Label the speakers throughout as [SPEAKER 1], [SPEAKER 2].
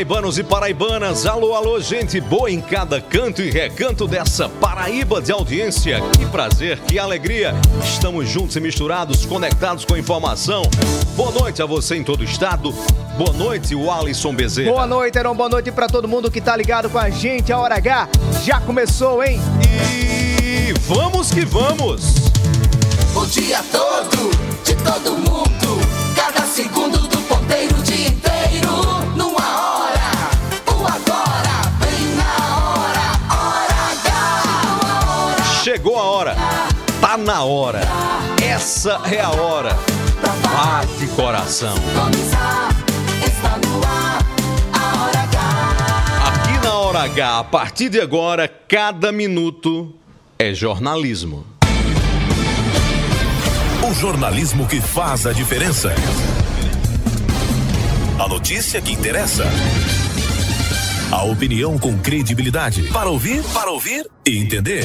[SPEAKER 1] Paraibanos e paraibanas. Alô, alô, gente boa em cada canto e recanto dessa Paraíba de audiência. Que prazer, que alegria. Estamos juntos e misturados, conectados com a informação. Boa noite a você em todo o estado. Boa noite, o Alisson Bezerra.
[SPEAKER 2] Boa noite, Heron. Boa noite pra todo mundo que tá ligado com a gente. A hora H já começou, hein?
[SPEAKER 1] E vamos que vamos.
[SPEAKER 3] O dia todo, de todo mundo.
[SPEAKER 1] Chegou a hora. Tá na hora. Essa é a hora. Bate coração. Aqui na Hora H, a partir de agora, cada minuto é jornalismo.
[SPEAKER 4] O jornalismo que faz a diferença. A notícia que interessa. A opinião com credibilidade. Para ouvir, para ouvir e entender.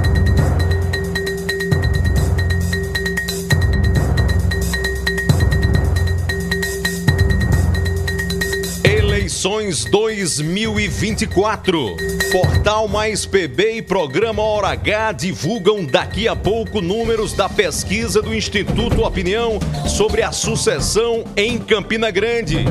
[SPEAKER 1] Eleições 2024. Portal Mais PB e Programa Hora H divulgam daqui a pouco números da pesquisa do Instituto Opinião sobre a sucessão em Campina Grande.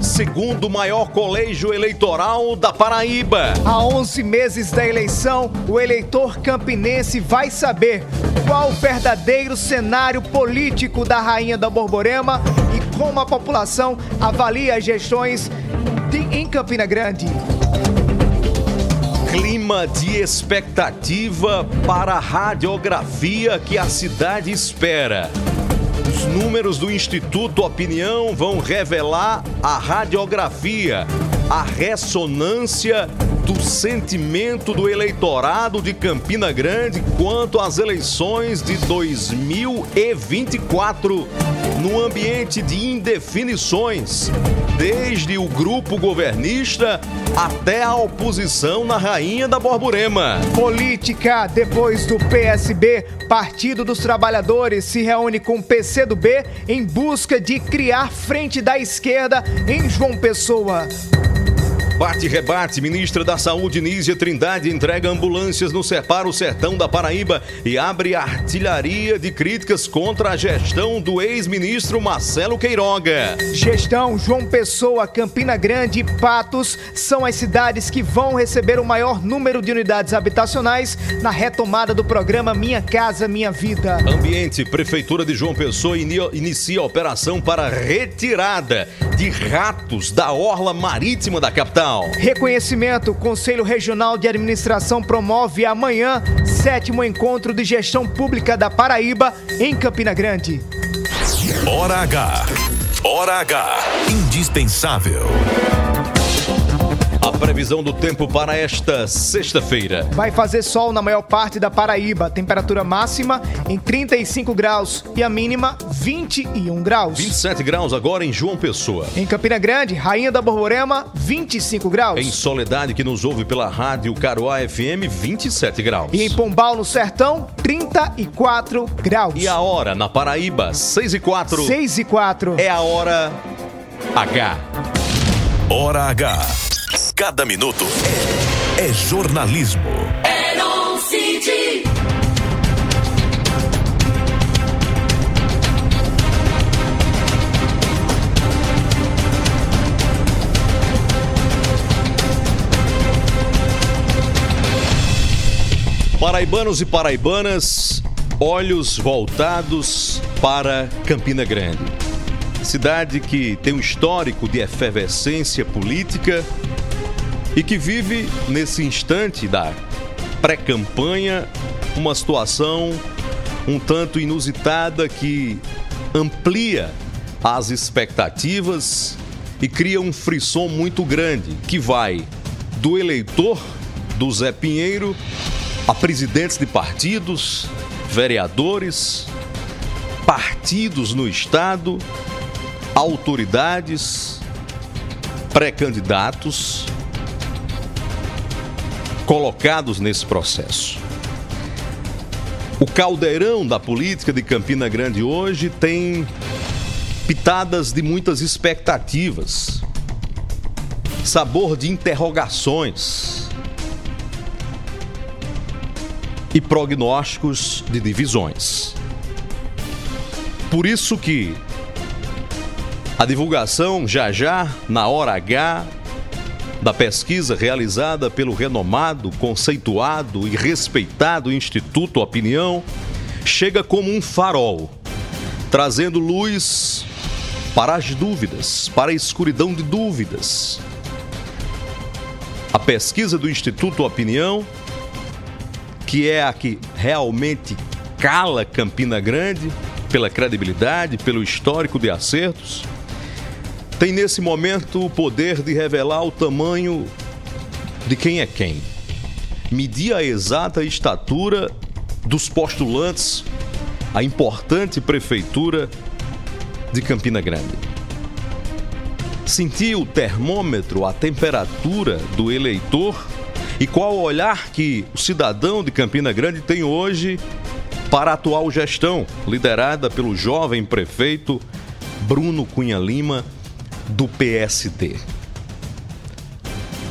[SPEAKER 1] Segundo maior colégio eleitoral da Paraíba.
[SPEAKER 2] Há 11 meses da eleição, o eleitor campinense vai saber qual o verdadeiro cenário político da Rainha da Borborema e como a população avalia as gestões de- em Campina Grande.
[SPEAKER 1] Clima de expectativa para a radiografia que a cidade espera. Os números do Instituto Opinião vão revelar a radiografia, a ressonância do sentimento do eleitorado de Campina Grande quanto às eleições de 2024, no ambiente de indefinições, desde o grupo governista até a oposição na Rainha da Borborema.
[SPEAKER 2] Política, depois do PSB, Partido dos Trabalhadores se reúne com o PCdoB em busca de criar frente da esquerda em João Pessoa.
[SPEAKER 1] Bate e rebate, ministra da Saúde Nízia Trindade entrega ambulâncias no Separo Sertão da Paraíba e abre artilharia de críticas contra a gestão do ex-ministro Marcelo Queiroga.
[SPEAKER 2] Gestão João Pessoa, Campina Grande e Patos são as cidades que vão receber o maior número de unidades habitacionais na retomada do programa Minha Casa Minha Vida.
[SPEAKER 1] Ambiente, Prefeitura de João Pessoa ini- inicia a operação para retirada de ratos da orla marítima da capital.
[SPEAKER 2] Reconhecimento: Conselho Regional de Administração promove amanhã sétimo encontro de gestão pública da Paraíba em Campina Grande.
[SPEAKER 4] Hora H. Hora H. Indispensável.
[SPEAKER 1] Previsão do tempo para esta sexta-feira.
[SPEAKER 2] Vai fazer sol na maior parte da Paraíba. Temperatura máxima em 35 graus e a mínima 21 graus.
[SPEAKER 1] 27 graus agora em João Pessoa.
[SPEAKER 2] Em Campina Grande, Rainha da Borborema, 25 graus.
[SPEAKER 1] Em Soledade, que nos ouve pela rádio Caruá FM, 27 graus.
[SPEAKER 2] E em Pombal, no Sertão, 34 graus.
[SPEAKER 1] E a hora na Paraíba, 6 e 4.
[SPEAKER 2] 6 e 4.
[SPEAKER 1] É a hora H.
[SPEAKER 4] Hora H cada minuto é, jornalismo.
[SPEAKER 1] Paraibanos e paraibanas, olhos voltados para Campina Grande. Cidade que tem um histórico de efervescência política e que vive nesse instante da pré-campanha uma situação um tanto inusitada que amplia as expectativas e cria um frisson muito grande que vai do eleitor do Zé Pinheiro a presidentes de partidos, vereadores, partidos no estado, autoridades, pré-candidatos colocados nesse processo. O caldeirão da política de Campina Grande hoje tem pitadas de muitas expectativas, sabor de interrogações e prognósticos de divisões. Por isso que a divulgação já já, na hora H, da pesquisa realizada pelo renomado, conceituado e respeitado Instituto Opinião, chega como um farol, trazendo luz para as dúvidas, para a escuridão de dúvidas. A pesquisa do Instituto Opinião, que é a que realmente cala Campina Grande pela credibilidade, pelo histórico de acertos, tem nesse momento o poder de revelar o tamanho de quem é quem. Medir a exata estatura dos postulantes à importante prefeitura de Campina Grande. Sentir o termômetro, a temperatura do eleitor e qual o olhar que o cidadão de Campina Grande tem hoje para a atual gestão, liderada pelo jovem prefeito Bruno Cunha Lima, do PSD.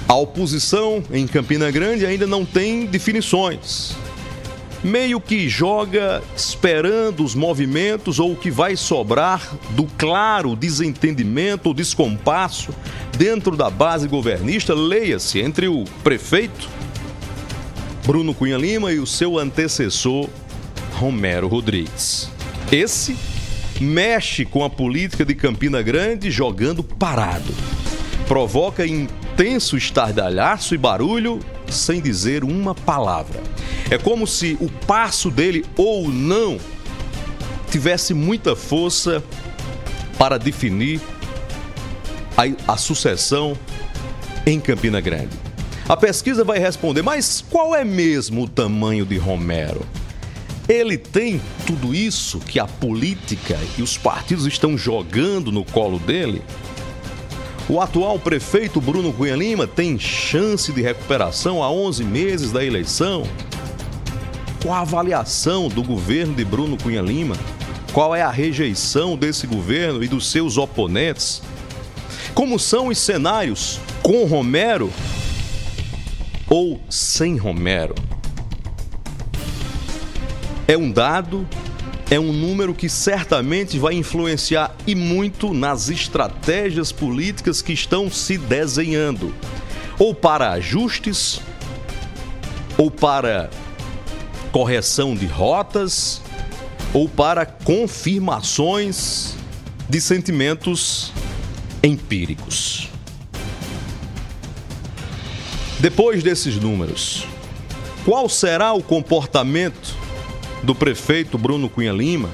[SPEAKER 1] A oposição em Campina Grande ainda não tem definições meio que joga esperando os movimentos ou o que vai sobrar do claro desentendimento ou descompasso dentro da base governista, leia-se, entre o prefeito Bruno Cunha Lima e o seu antecessor Romero Rodrigues. Esse mexe com a política de Campina Grande jogando parado. Provoca intenso estardalhaço e barulho sem dizer uma palavra. É como se o passo dele ou não tivesse muita força para definir a, a sucessão em Campina Grande. A pesquisa vai responder, mas qual é mesmo o tamanho de Romero? Ele tem tudo isso que a política e os partidos estão jogando no colo dele? O atual prefeito Bruno Cunha Lima tem chance de recuperação a 11 meses da eleição? Qual a avaliação do governo de Bruno Cunha Lima? Qual é a rejeição desse governo e dos seus oponentes? Como são os cenários com Romero ou sem Romero? É um dado é um número que certamente vai influenciar e muito nas estratégias políticas que estão se desenhando, ou para ajustes, ou para correção de rotas, ou para confirmações de sentimentos empíricos. Depois desses números, qual será o comportamento do prefeito Bruno Cunha Lima?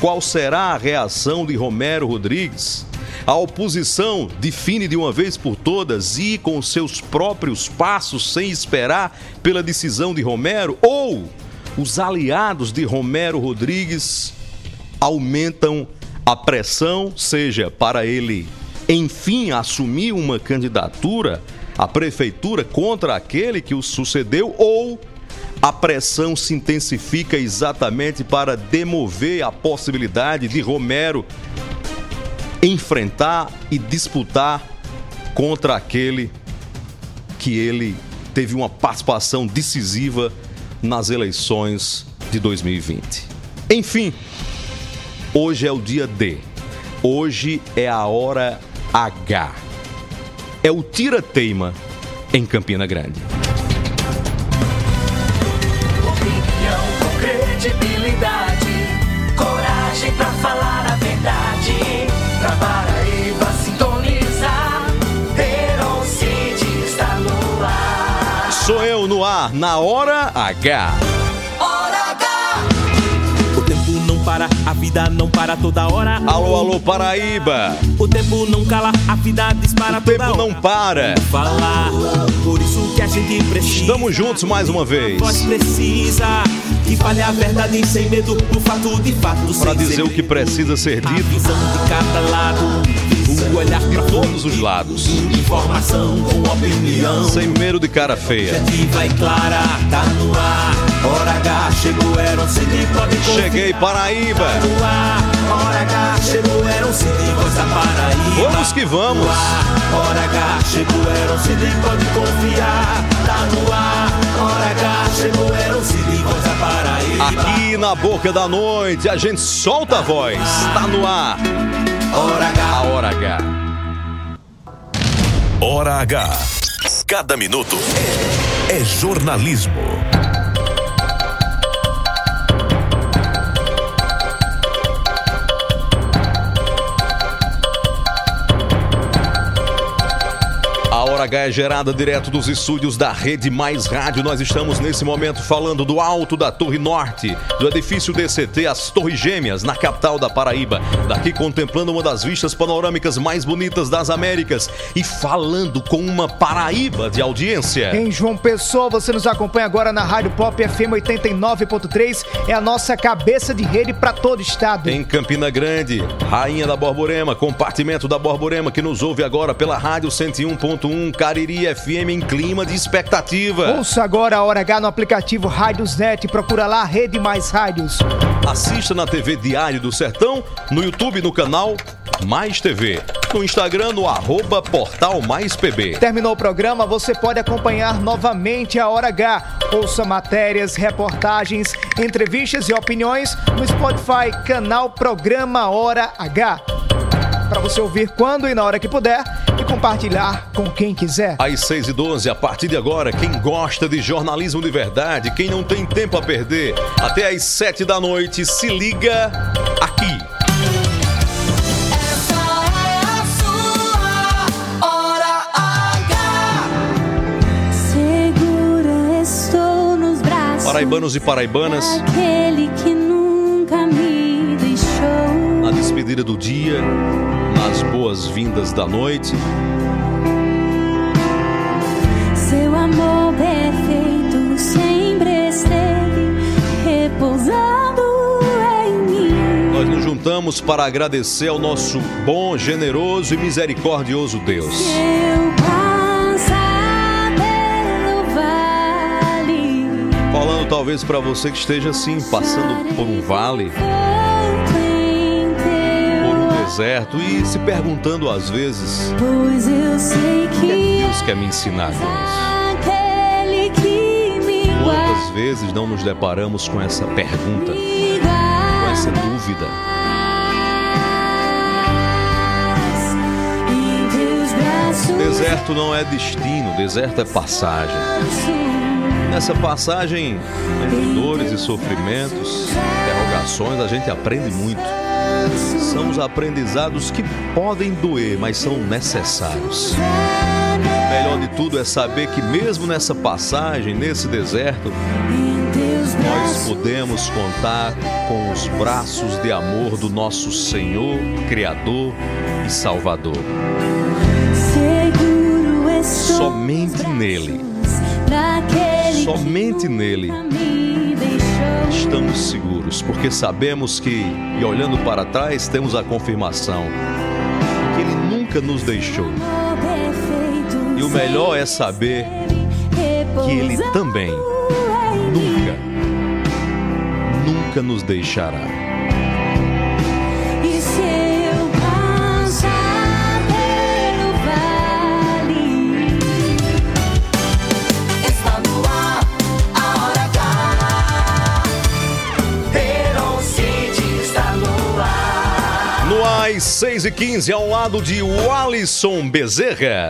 [SPEAKER 1] Qual será a reação de Romero Rodrigues? A oposição define de uma vez por todas ir com seus próprios passos sem esperar pela decisão de Romero? Ou os aliados de Romero Rodrigues aumentam a pressão, seja para ele enfim assumir uma candidatura à prefeitura contra aquele que o sucedeu, ou a pressão se intensifica exatamente para demover a possibilidade de Romero enfrentar e disputar contra aquele que ele teve uma participação decisiva nas eleições de 2020. Enfim, hoje é o dia D. Hoje é a hora H. É o tira-teima em Campina Grande. gente pra falar a
[SPEAKER 3] verdade. Pra
[SPEAKER 5] Paraíba sintonizar, Verão está no ar. Sou eu no ar, na hora H. para, a vida não para toda hora.
[SPEAKER 1] Alô, alô, Paraíba.
[SPEAKER 5] O tempo não cala, a vida dispara
[SPEAKER 1] O
[SPEAKER 5] toda
[SPEAKER 1] tempo
[SPEAKER 5] hora.
[SPEAKER 1] não para.
[SPEAKER 5] Falar, por isso que a gente precisa.
[SPEAKER 1] Estamos juntos mais uma vez.
[SPEAKER 5] Voz precisa que fale a verdade sem medo, o fato de fato.
[SPEAKER 1] Para dizer o que precisa ser
[SPEAKER 5] A
[SPEAKER 1] dito
[SPEAKER 5] visão de cada lado, o olhar pra
[SPEAKER 1] todos os lados.
[SPEAKER 5] Informação com opinião.
[SPEAKER 1] Sem medo de cara feia.
[SPEAKER 5] E clara, tá no ar. Hora H chegou, era um CD, pode confiar.
[SPEAKER 1] Cheguei, Paraíba.
[SPEAKER 5] Tá no ar. Hora H chegou, era um CD, da Paraíba.
[SPEAKER 1] Vamos que vamos.
[SPEAKER 5] Ar. Hora H chegou, era um CD, pode confiar. Tá no ar. Hora H chegou, era um CD, da Paraíba.
[SPEAKER 1] Aqui na boca da noite, a gente solta a voz. Tá no ar.
[SPEAKER 5] Hora H.
[SPEAKER 1] Hora H.
[SPEAKER 4] Hora H. Cada minuto é jornalismo.
[SPEAKER 1] Hora H é gerada direto dos estúdios da Rede Mais Rádio. Nós estamos nesse momento falando do alto da Torre Norte, do edifício DCT, as Torres Gêmeas, na capital da Paraíba. Daqui contemplando uma das vistas panorâmicas mais bonitas das Américas e falando com uma Paraíba de audiência.
[SPEAKER 2] Em João Pessoa, você nos acompanha agora na Rádio Pop FM 89.3. É a nossa cabeça de rede para todo o estado.
[SPEAKER 1] Em Campina Grande, Rainha da Borborema, compartimento da Borborema, que nos ouve agora pela Rádio 101.1 Cariri FM em clima de expectativa.
[SPEAKER 2] Ouça agora a Hora H no aplicativo Rádiosnet. Procura lá Rede Mais Rádios.
[SPEAKER 1] Assista na TV Diário do Sertão, no YouTube no canal Mais TV, no Instagram no arroba Portal Mais PB.
[SPEAKER 2] Terminou o programa, você pode acompanhar novamente a Hora H. Ouça matérias, reportagens, entrevistas e opiniões no Spotify, canal Programa Hora H. Para você ouvir quando e na hora que puder e compartilhar com quem quiser.
[SPEAKER 1] Às 6 e 12 a partir de agora, quem gosta de jornalismo de verdade, quem não tem tempo a perder, até às 7 da noite, se liga aqui.
[SPEAKER 3] Essa é a sua Hora H.
[SPEAKER 6] Segura estou nos braços
[SPEAKER 1] Paraibanos e paraibanas,
[SPEAKER 6] daquele que nunca me deixou.
[SPEAKER 1] na despedida do dia, nas boas-vindas da noite,
[SPEAKER 6] Seu amor perfeito sempre esteve repousando em mim.
[SPEAKER 1] nós nos juntamos para agradecer ao nosso bom, generoso e misericordioso Deus.
[SPEAKER 6] Se eu passar pelo vale,
[SPEAKER 1] Falando talvez para você que esteja assim, passando por um vale, deserto e se perguntando às vezes:
[SPEAKER 6] pois eu sei
[SPEAKER 1] o que Deus quer me ensinar com isso? Quantas vezes não nos deparamos com essa pergunta, com essa dúvida? Deserto não é destino, deserto é passagem. Nessa passagem, entre dores e sofrimentos, interrogações, a gente aprende muito. São os aprendizados que podem doer, mas são necessários. O melhor de tudo é saber que, mesmo nessa passagem, nesse deserto, nós podemos contar com os braços de amor do nosso Senhor, Criador e Salvador. Somente nele. Somente nele. Estamos seguros, porque sabemos que, e olhando para trás, temos a confirmação que Ele nunca nos deixou. E o melhor é saber que Ele também nunca, nunca nos deixará. AIS 6 e 15, ao lado de
[SPEAKER 3] Alisson Bezerra.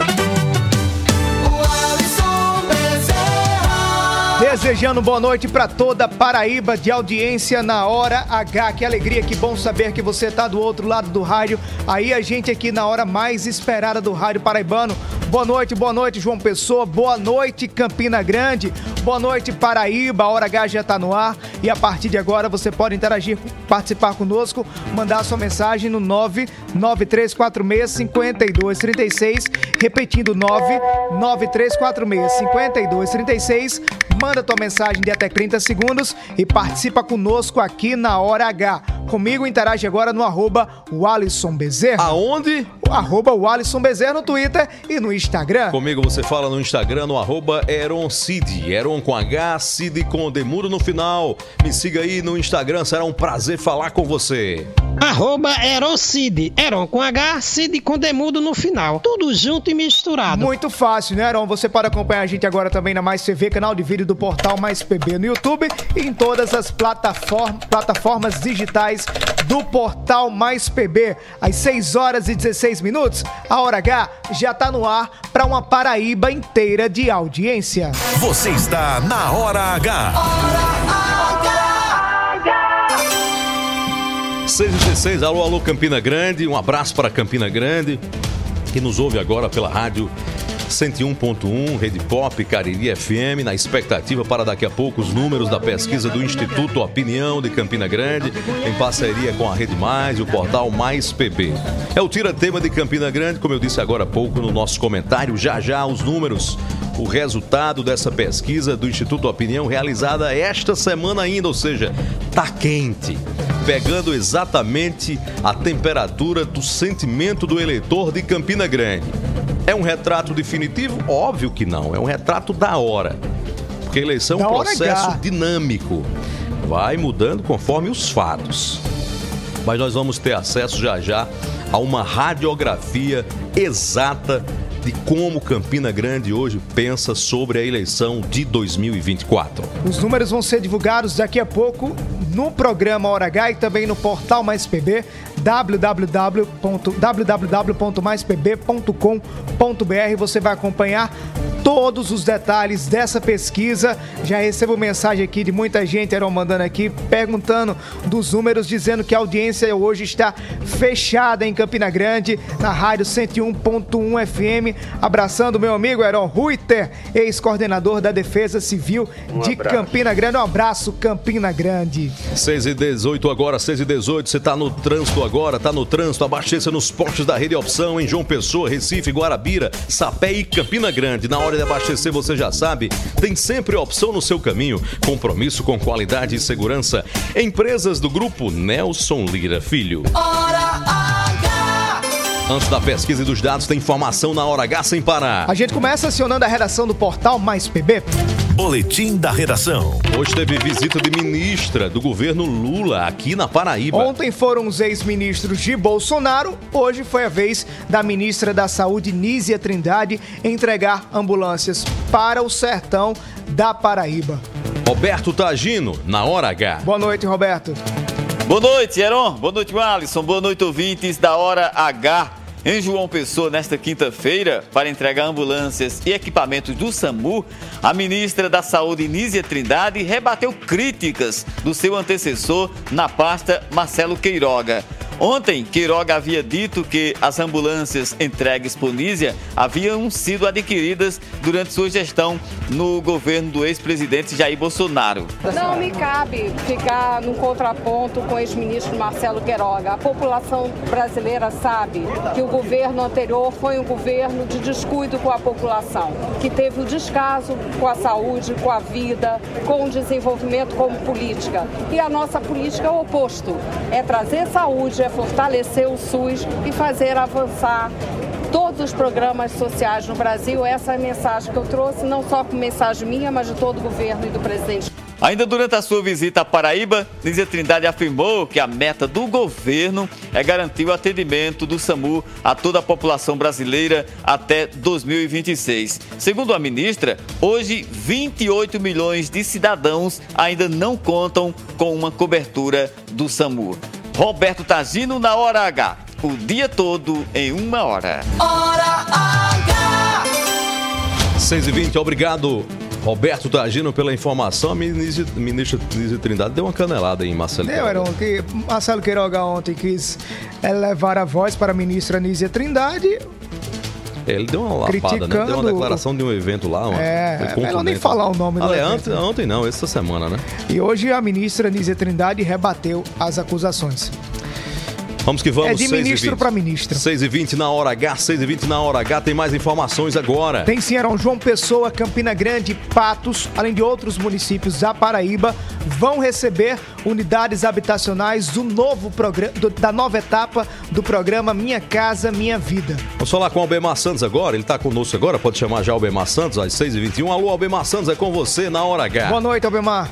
[SPEAKER 2] Desejando boa noite para toda Paraíba de audiência na hora H. Que alegria, que bom saber que você tá do outro lado do rádio. Aí a gente aqui na hora mais esperada do rádio paraibano. Boa noite, boa noite, João Pessoa. Boa noite, Campina Grande. Boa noite, Paraíba. A Hora H já está no ar. E a partir de agora você pode interagir, participar conosco, mandar sua mensagem no 993465236. Repetindo, 993465236. Manda tua mensagem de até 30 segundos e participa conosco aqui na Hora H. Comigo interage agora no arroba Walisson Bezerra.
[SPEAKER 1] Aonde?
[SPEAKER 2] O arroba Walisson Bezerra no Twitter e no Instagram.
[SPEAKER 1] Comigo você fala no Instagram, no arroba Eron Cid. Eron com H, Cid com Demuro no final. Me siga aí no Instagram, será um prazer falar com você.
[SPEAKER 7] Arroba Erocid. Eron com H, Cid com demudo no final. Tudo junto e misturado.
[SPEAKER 2] Muito fácil, né, Aaron? Você pode acompanhar a gente agora também na Mais TV, canal de vídeo do portal Mais PB no YouTube e em todas as plataform- plataformas digitais do portal Mais PB. Às 6 horas e 16 minutos, a Hora H já tá no ar para uma Paraíba inteira de audiência.
[SPEAKER 4] Você está na Hora H.
[SPEAKER 1] 6 e 16, alô, alô, Campina Grande. Um abraço para Campina Grande, que nos ouve agora pela rádio 101.1, Rede Pop, Cariri FM, na expectativa para daqui a pouco os números da pesquisa do Instituto Opinião de Campina Grande, em parceria com a Rede Mais e o portal Mais PB. É o tira-tema de Campina Grande, como eu disse agora há pouco no nosso comentário, já já os números, o resultado dessa pesquisa do Instituto Opinião realizada esta semana ainda, ou seja, tá quente pegando exatamente a temperatura do sentimento do eleitor de Campina Grande. É um retrato definitivo? Óbvio que não, é um retrato da hora. Porque a eleição é um processo
[SPEAKER 2] H.
[SPEAKER 1] dinâmico. Vai mudando conforme os fatos. Mas nós vamos ter acesso já já a uma radiografia exata de como Campina Grande hoje pensa sobre a eleição de 2024.
[SPEAKER 2] Os números vão ser divulgados daqui a pouco no programa Hora H e também no portal Mais PB, www.- www.maispb.com.br. Você vai acompanhar todos os detalhes dessa pesquisa. Já recebo mensagem aqui de muita gente, eram mandando aqui, perguntando dos números, dizendo que a audiência hoje está fechada em Campina Grande, na rádio 101.1 FM. Abraçando meu amigo Heron Ruiter, ex-coordenador da Defesa Civil de Campina Grande. Um abraço, Campina Grande.
[SPEAKER 1] 6 e 18 agora, 6 e 18, você tá no trânsito agora, tá no trânsito, abasteça nos postos da Rede Opção em João Pessoa, Recife, Guarabira, Sapé e Campina Grande. Na hora de abastecer, você já sabe, tem sempre opção no seu caminho. Compromisso com qualidade e segurança. Empresas do grupo Nelson Lira Filho. Antes da pesquisa e dos dados, tem informação na hora H sem parar.
[SPEAKER 2] A gente começa acionando a redação do portal Mais PB.
[SPEAKER 4] Boletim da redação.
[SPEAKER 1] Hoje teve visita de ministra do governo Lula aqui na Paraíba.
[SPEAKER 2] Ontem foram os ex-ministros de Bolsonaro, hoje foi a vez da ministra da Saúde, Nízia Trindade, entregar ambulâncias para o sertão da Paraíba.
[SPEAKER 1] Roberto Tagino, na hora H.
[SPEAKER 2] Boa noite, Roberto.
[SPEAKER 8] Boa noite, Heron. Boa noite, Alisson. Boa noite, ouvintes da Hora H. Em João Pessoa, nesta quinta-feira, para entregar ambulâncias e equipamentos do SAMU, a ministra da Saúde, Nízia Trindade, rebateu críticas do seu antecessor na pasta, Marcelo Queiroga. Ontem, Queiroga havia dito que as ambulâncias entregues por Nízia haviam sido adquiridas durante sua gestão no governo do ex-presidente Jair Bolsonaro.
[SPEAKER 9] Não me cabe ficar num contraponto com o ex-ministro Marcelo Queiroga. A população brasileira sabe que o governo anterior foi um governo de descuido com a população, que teve o descaso com a saúde, com a vida, com o desenvolvimento como política. E a nossa política é o oposto: é trazer saúde, é fortalecer o SUS e fazer avançar todos os programas sociais no Brasil. Essa é a mensagem que eu trouxe, não só como mensagem minha, mas de todo o governo e do presidente.
[SPEAKER 8] Ainda durante a sua visita à Paraíba, Nízia Trindade afirmou que a meta do governo é garantir o atendimento do SAMU a toda a população brasileira até 2026. Segundo a ministra, hoje 28 milhões de cidadãos ainda não contam com uma cobertura do SAMU. Roberto Tagino na Hora H. O dia todo em uma hora.
[SPEAKER 3] Hora H.
[SPEAKER 1] 6 e 20 obrigado. Roberto Tagino pela informação. A ministra, ministra Nízia Trindade deu uma canelada em Marcelo.
[SPEAKER 2] Deu, Heron, que Marcelo Queiroga ontem quis eh, levar a voz para a ministra Nízia Trindade.
[SPEAKER 1] É, ele deu uma lapada, né? Deu uma declaração de um evento lá. Uma,
[SPEAKER 2] É,
[SPEAKER 1] foi
[SPEAKER 2] melhor nem falar o nome do
[SPEAKER 1] Ah, é, ontem, ontem não, essa semana, né?
[SPEAKER 2] E hoje a ministra Nízia Trindade rebateu as acusações.
[SPEAKER 1] Vamos que vamos,
[SPEAKER 2] É de
[SPEAKER 1] 6
[SPEAKER 2] ministro
[SPEAKER 1] 20.
[SPEAKER 2] pra ministra.
[SPEAKER 1] 6 e 20 na hora H, 6 e 20 na hora H, tem mais informações agora.
[SPEAKER 2] Tem sim, João Pessoa, Campina Grande, Patos, além de outros municípios da Paraíba, vão receber unidades habitacionais do novo programa, da nova etapa do programa Minha Casa Minha Vida.
[SPEAKER 1] Vamos falar com o Albemar Santos agora, ele tá conosco agora, pode chamar já o Albemar Santos, às 6 e 21 Alô, Albemar Santos, é com você na hora H.
[SPEAKER 2] Boa noite, Albemar.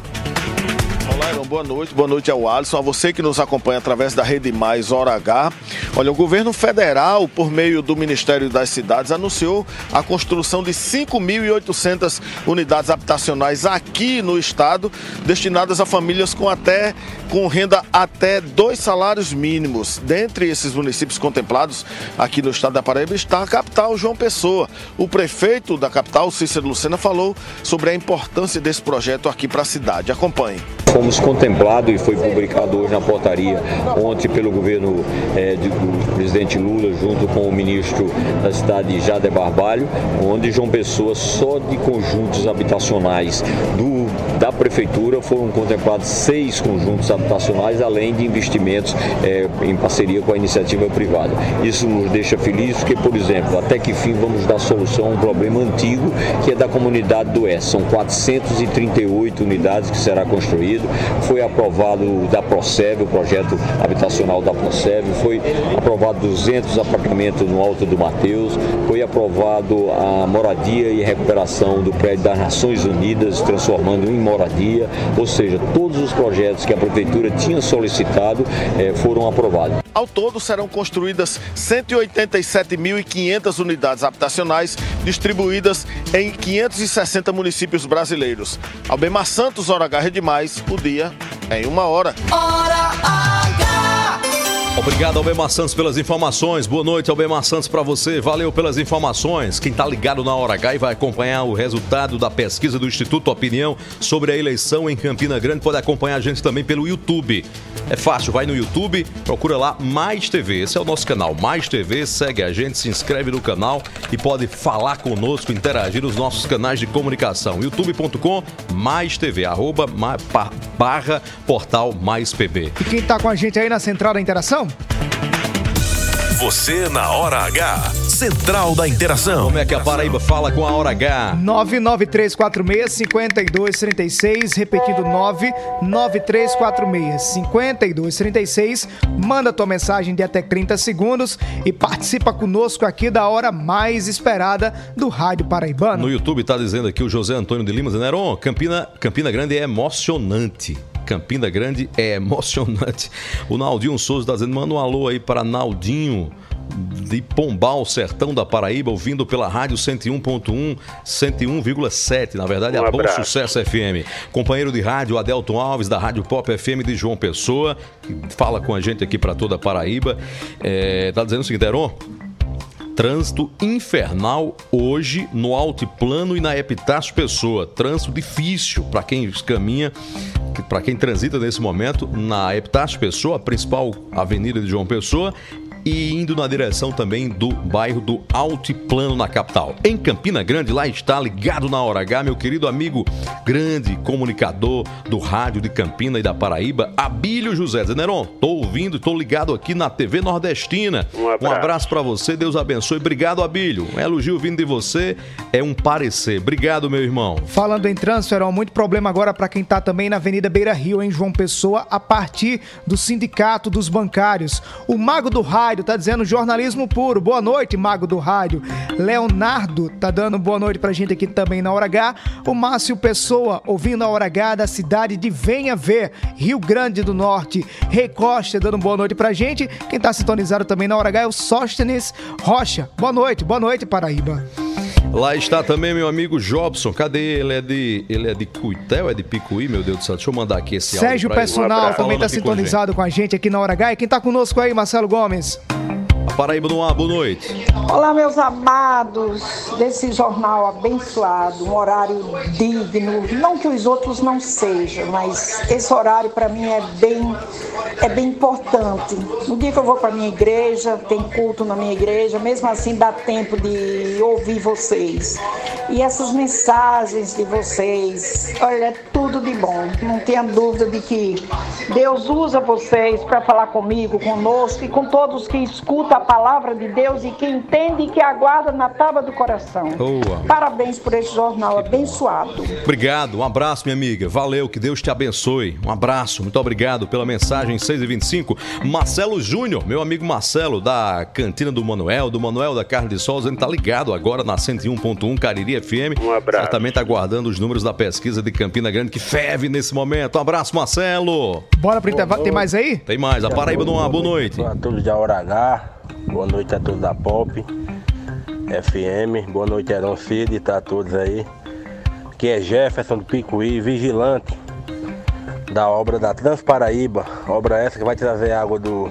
[SPEAKER 10] Olá, boa noite. Boa noite ao Alisson, a você que nos acompanha através da Rede Mais Hora H. Olha, o governo federal, por meio do Ministério das Cidades, anunciou a construção de 5.800 unidades habitacionais aqui no estado, destinadas a famílias com até com renda até dois salários mínimos. Dentre esses municípios contemplados aqui no estado da Paraíba está a capital João Pessoa. O prefeito da capital, Cícero Lucena, falou sobre a importância desse projeto aqui para a cidade. Acompanhe.
[SPEAKER 11] Fomos contemplados e foi publicado hoje na portaria, ontem pelo governo de- do presidente Lula, junto com o ministro da cidade Jader Barbalho, onde João Pessoa, só de conjuntos habitacionais do, da prefeitura, foram contemplados seis conjuntos habitacionais, além de investimentos eh, em parceria com a iniciativa privada. Isso nos deixa felizes porque, por exemplo, até que fim vamos dar solução a um problema antigo que é da comunidade do Oeste. São 438 unidades que será construído. Foi aprovado da Procev, o projeto habitacional da Procev, foi aprovado 200 apartamentos no Alto do Mateus, foi aprovado a moradia e recuperação do prédio das Nações Unidas, transformando em moradia, ou seja, todos os projetos que a prefeitura tinha solicitado eh, foram aprovados.
[SPEAKER 10] Ao todo, serão construídas 187.500 unidades habitacionais distribuídas em 560 municípios brasileiros. Albemar Santos, Hora H Rede Mais, o dia é em uma hora.
[SPEAKER 3] Hora H.
[SPEAKER 1] Obrigado, Albemar Santos, pelas informações. Boa noite, Albemar Santos, para você. Valeu pelas informações. Quem tá ligado na Hora H e vai acompanhar o resultado da pesquisa do Instituto Opinião sobre a eleição em Campina Grande pode acompanhar a gente também pelo YouTube. É fácil, vai no YouTube, procura lá Mais TV. Esse é o nosso canal, Mais TV. Segue a gente, se inscreve no canal e pode falar conosco, interagir nos nossos canais de comunicação. youtube.com Mais TV, arroba ma- pa- barra portal Mais PB.
[SPEAKER 2] E quem tá com a gente aí na central da interação?
[SPEAKER 4] Você na hora H. Central da Interação.
[SPEAKER 1] Como é que a Paraíba fala com a Hora H?
[SPEAKER 2] 99346-5236, repetindo 99346-5236. Manda tua mensagem de até 30 segundos e participa conosco aqui da hora mais esperada do Rádio Paraibano.
[SPEAKER 1] No YouTube tá dizendo aqui o José Antônio de Lima, Zeneron, Campina, Campina Grande é emocionante. Campina Grande é emocionante. O Naldinho Souza tá dizendo, manda um alô aí para Naldinho de Pombal, Sertão da Paraíba, ouvindo pela rádio 101.1, 101,7, na verdade é
[SPEAKER 12] Um
[SPEAKER 1] a Bom
[SPEAKER 12] abraço.
[SPEAKER 1] Sucesso FM. Companheiro de rádio Adelton Alves, da Rádio Pop FM de João Pessoa, que fala com a gente aqui para toda a Paraíba. É, tá dizendo o seguinte, Heron, Trânsito infernal hoje no Altiplano e na Epitácio Pessoa. Trânsito difícil para quem caminha, para quem transita nesse momento na Epitácio Pessoa, a principal avenida de João Pessoa, e indo na direção também do bairro do Altiplano na capital. Em Campina Grande, lá está ligado na hora H, meu querido amigo grande comunicador do rádio de Campina e da Paraíba, Abílio José Zeneron. Tô ouvindo, tô ligado aqui na TV Nordestina.
[SPEAKER 12] Um abraço.
[SPEAKER 1] Um abraço para você, Deus abençoe. Obrigado, Abílio. Um elogio vindo de você é um parecer. Obrigado, meu irmão.
[SPEAKER 2] Falando em trânsito, era muito problema agora para quem tá também na Avenida Beira Rio, em João Pessoa, a partir do Sindicato dos Bancários. O Mago do Rádio tá dizendo jornalismo puro. Boa noite, Mago do Rádio. Leonardo tá dando boa noite pra gente aqui também na Hora H. O Márcio Pessoa, ouvindo a Hora H da cidade de Venha Ver, Rio Grande do Norte. Rei Costa dando boa noite pra gente. Quem tá sintonizado também na Hora H é o Sóstenes Rocha. Boa noite, boa noite, Paraíba.
[SPEAKER 1] Lá está também meu amigo Jobson. Cadê ele? É de, ele é de Cuitel, é de Picuí, meu Deus do céu. Deixa eu mandar aqui esse
[SPEAKER 2] Sérgio
[SPEAKER 1] áudio ele.
[SPEAKER 2] Personal
[SPEAKER 1] Falando
[SPEAKER 2] também tá
[SPEAKER 1] gente.
[SPEAKER 2] sintonizado com a gente aqui na Hora H. E quem tá conosco aí, Marcelo Gomes?
[SPEAKER 1] Paraíba no ar, boa noite.
[SPEAKER 12] Olá, meus amados desse jornal abençoado, um horário digno. Não que os outros não sejam, mas esse horário para mim é bem, é bem importante. No dia que eu vou para minha igreja, tem culto na minha igreja, mesmo assim dá tempo de ouvir vocês. E essas mensagens de vocês, olha, é tudo de bom. Não tenha dúvida de que Deus usa vocês para falar comigo, conosco e com todos que escutam a palavra de Deus e que entende e que aguarda na tábua do coração.
[SPEAKER 1] Boa.
[SPEAKER 12] Parabéns por esse jornal abençoado.
[SPEAKER 1] Obrigado, um abraço, minha amiga. Valeu, que Deus te abençoe. Um abraço, muito obrigado pela mensagem 6 e 25 Marcelo Júnior, meu amigo Marcelo, da Cantina do Manuel, do Manuel da Carne de Souza, ele tá ligado agora na 101.1 Cariri FM. Um abraço. Certamente aguardando os números da pesquisa de Campina Grande, que ferve nesse momento. Um abraço, Marcelo.
[SPEAKER 2] Bora pro intervalo. Tem mais aí?
[SPEAKER 1] Tem mais, a Paraíba no ar, boa noite.
[SPEAKER 13] Boa todos boa noite a todos da Pop, FM, boa noite Heron Cid, tá todos aí. Aqui é Jefferson do Picuí, vigilante da obra da Transparaíba, obra essa que vai trazer água do,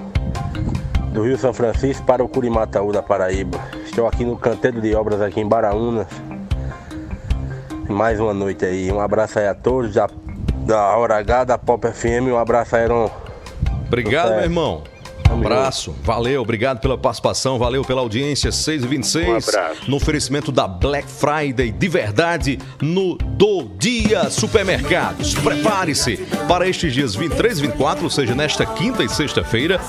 [SPEAKER 13] do Rio São Francisco para o Curimataú da Paraíba. Estou aqui no canteiro de obras aqui em Baraúna. Mais uma noite aí, um abraço aí a todos da, da Hora H, da Pop FM, um abraço Heron.
[SPEAKER 1] Obrigado, meu irmão. Um abraço, valeu, obrigado pela participação, valeu pela audiência, 6 e 26
[SPEAKER 14] Um abraço.
[SPEAKER 1] no oferecimento da Black Friday de verdade no Do Dia Supermercados. Prepare-se para estes dias 23 e 24, ou seja, nesta quinta e sexta-feira,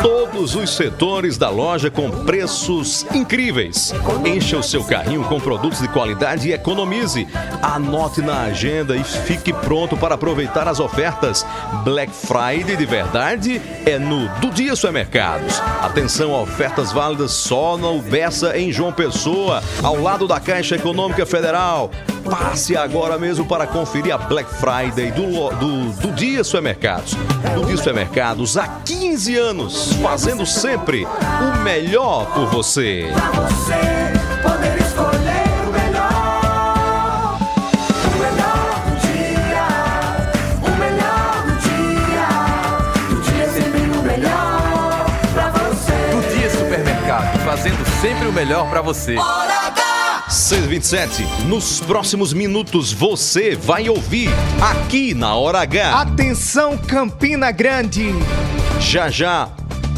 [SPEAKER 1] todos os setores da loja com preços incríveis. Encha o seu carrinho com produtos de qualidade e economize. Anote na agenda e fique pronto para aproveitar as ofertas. Black Friday de verdade é no Do Dia Supermercados. Atenção, ofertas válidas só na Ubessa em João Pessoa, ao lado da Caixa Econômica Federal. Passe agora mesmo para conferir a Black Friday do, do, do Dia Supermercados. Do Dia Supermercados há 15 anos, fazendo sempre o melhor por você.
[SPEAKER 15] Sempre o melhor pra você.
[SPEAKER 1] 627. Nos próximos minutos você vai ouvir aqui na Hora H.
[SPEAKER 2] Atenção, Campina Grande.
[SPEAKER 1] Já já,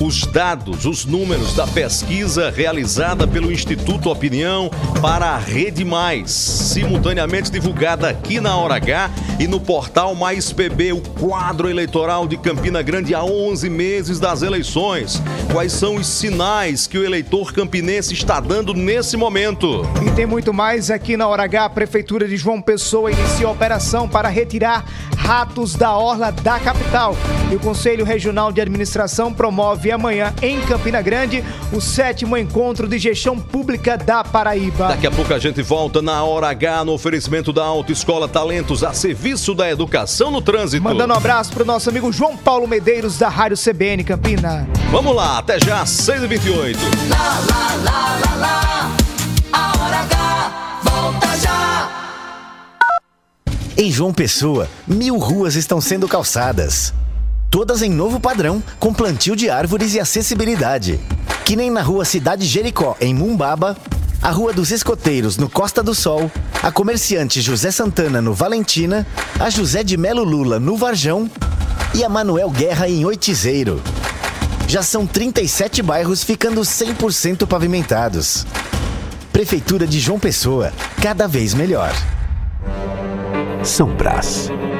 [SPEAKER 1] os dados, os números da pesquisa realizada pelo Instituto Opinião para a Rede Mais, simultaneamente divulgada aqui na Hora H e no portal Mais PB, o quadro eleitoral de Campina Grande há 11 meses das eleições. Quais são os sinais que o eleitor campinense está dando nesse momento?
[SPEAKER 2] E tem muito mais aqui na Hora H. A Prefeitura de João Pessoa inicia a operação para retirar ratos da orla da capital. E o Conselho Regional de Administração promove amanhã em Campina Grande o sétimo encontro de gestão pública da Paraíba.
[SPEAKER 1] Daqui a pouco a gente volta na Hora H no oferecimento da Autoescola Talentos a serviço da educação no trânsito.
[SPEAKER 2] Mandando um abraço pro nosso amigo João Paulo Medeiros da Rádio CBN Campina.
[SPEAKER 1] Vamos lá, até já, 6h28.
[SPEAKER 3] Lá, lá, lá, lá, lá, a hora H, volta já.
[SPEAKER 16] Em João Pessoa, mil ruas estão sendo calçadas. Todas em novo padrão, com plantio de árvores e acessibilidade. Que nem na rua Cidade Jericó, em Mumbaba, a Rua dos Escoteiros, no Costa do Sol, a comerciante José Santana, no Valentina, a José de Melo Lula, no Varjão e a Manuel Guerra, em Oitizeiro. Já são 37 bairros ficando 100% pavimentados. Prefeitura de João Pessoa, cada vez melhor.
[SPEAKER 17] São Brás,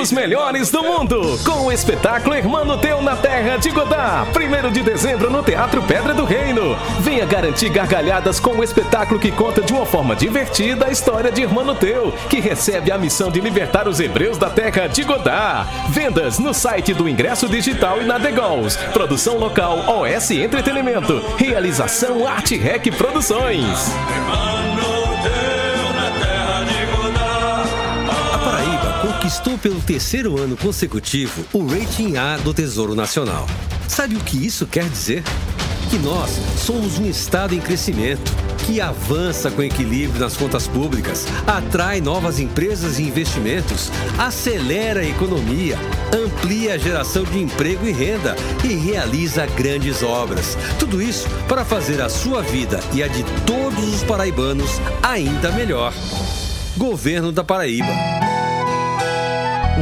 [SPEAKER 18] Os melhores do mundo, com o espetáculo Irmão Teu na Terra de Godá. 1 de dezembro no Teatro Pedra do Reino. Venha garantir gargalhadas com um espetáculo que conta de uma forma divertida a história de Irmão Teu, que recebe a missão de libertar os hebreus da terra de Godá. Vendas no site do Ingresso Digital e na The Goals. Produção local OS Entretenimento. Realização Arte Rec Produções.
[SPEAKER 14] Conquistou pelo terceiro ano consecutivo o Rating A do Tesouro Nacional. Sabe o que isso quer dizer? Que nós somos um estado em crescimento, que avança com equilíbrio nas contas públicas, atrai novas empresas e investimentos, acelera a economia, amplia a geração de emprego e renda e realiza grandes obras. Tudo isso para fazer a sua vida e a de todos os paraibanos ainda melhor. Governo da Paraíba.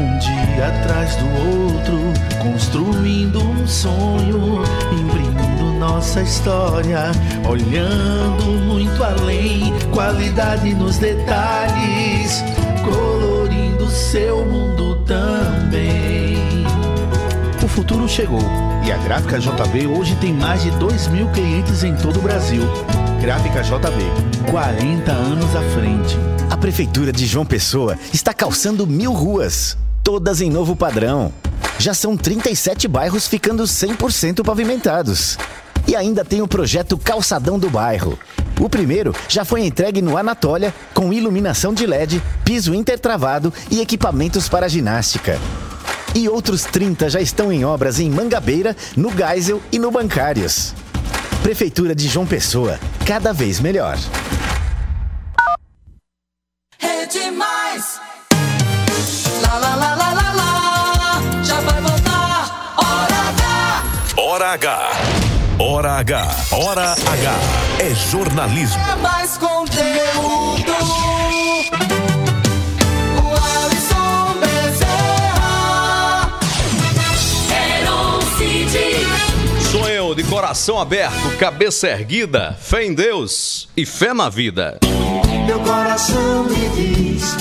[SPEAKER 19] Um dia atrás do outro, construindo um sonho, imprimindo nossa história, olhando muito além, qualidade nos detalhes, colorindo seu mundo também. O futuro chegou e a Gráfica JB hoje tem mais de 2 mil clientes em todo o Brasil. Gráfica JB, 40 anos à frente.
[SPEAKER 16] A Prefeitura de João Pessoa está calçando mil ruas, todas em novo padrão. Já são 37 bairros ficando 100% pavimentados. E ainda tem o projeto Calçadão do Bairro. O primeiro já foi entregue no Anatólia, com iluminação de LED, piso intertravado e equipamentos para ginástica. E outros 30 já estão em obras em Mangabeira, no Geisel e no Bancários. Prefeitura de João Pessoa, cada vez melhor.
[SPEAKER 3] Hora H.
[SPEAKER 4] Hora H. Hora H. É jornalismo.
[SPEAKER 3] É mais conteúdo. O Alisson Bezerra. Cid.
[SPEAKER 1] Sou eu, de coração aberto, cabeça erguida, fé em Deus e fé na vida.
[SPEAKER 5] Meu coração me diz: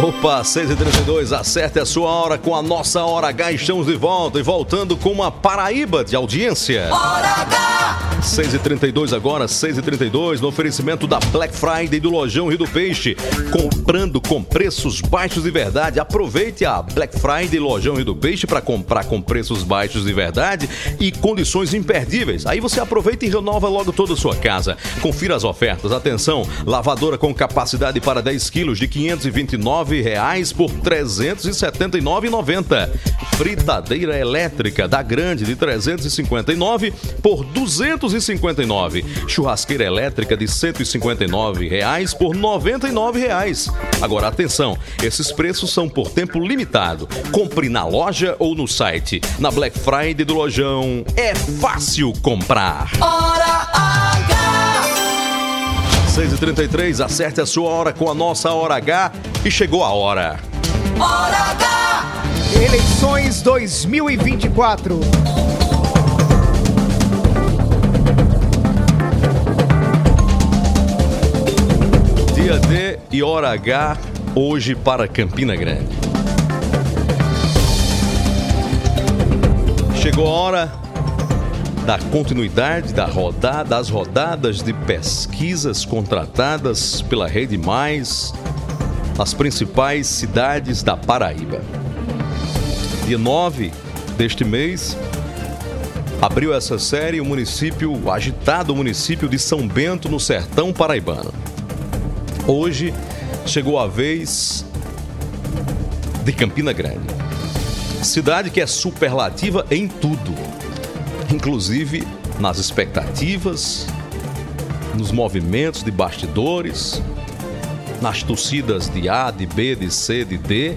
[SPEAKER 1] Opa, 6h32, acerte a sua hora com a nossa Hora H. Estamos de volta e voltando com uma Paraíba de audiência.
[SPEAKER 3] Hora H.
[SPEAKER 1] 6h32 agora, 6h32, no oferecimento da Black Friday do Lojão Rio do Peixe. Comprando com preços baixos de verdade. Aproveite a Black Friday Lojão Rio do Peixe para comprar com preços baixos de verdade e condições imperdíveis. Aí você aproveita e renova logo toda a sua casa. Confira as ofertas. Atenção, lavadora com capacidade para 10 quilos de 529 reais por R$ 379,90. Fritadeira elétrica da Grande de 359 por 259. Churrasqueira elétrica de 159 reais por 99 reais. Agora atenção, esses preços são por tempo limitado. Compre na loja ou no site. Na Black Friday do Lojão é fácil comprar.
[SPEAKER 3] Hora H.
[SPEAKER 1] 6h33, acerte a sua hora com a nossa Hora H e chegou a hora.
[SPEAKER 3] Hora H.
[SPEAKER 2] Eleições 2024.
[SPEAKER 1] Dia D e hora H, hoje para Campina Grande. Chegou a hora da continuidade da rodada, das rodadas de pesquisas contratadas pela Rede Mais, nas principais cidades da Paraíba. Dia 9 deste mês, abriu essa série o município, o agitado município de São Bento, no sertão paraibano. Hoje chegou a vez de Campina Grande. Cidade que é superlativa em tudo, inclusive nas expectativas, nos movimentos de bastidores, nas torcidas de A, de B, de C, de D,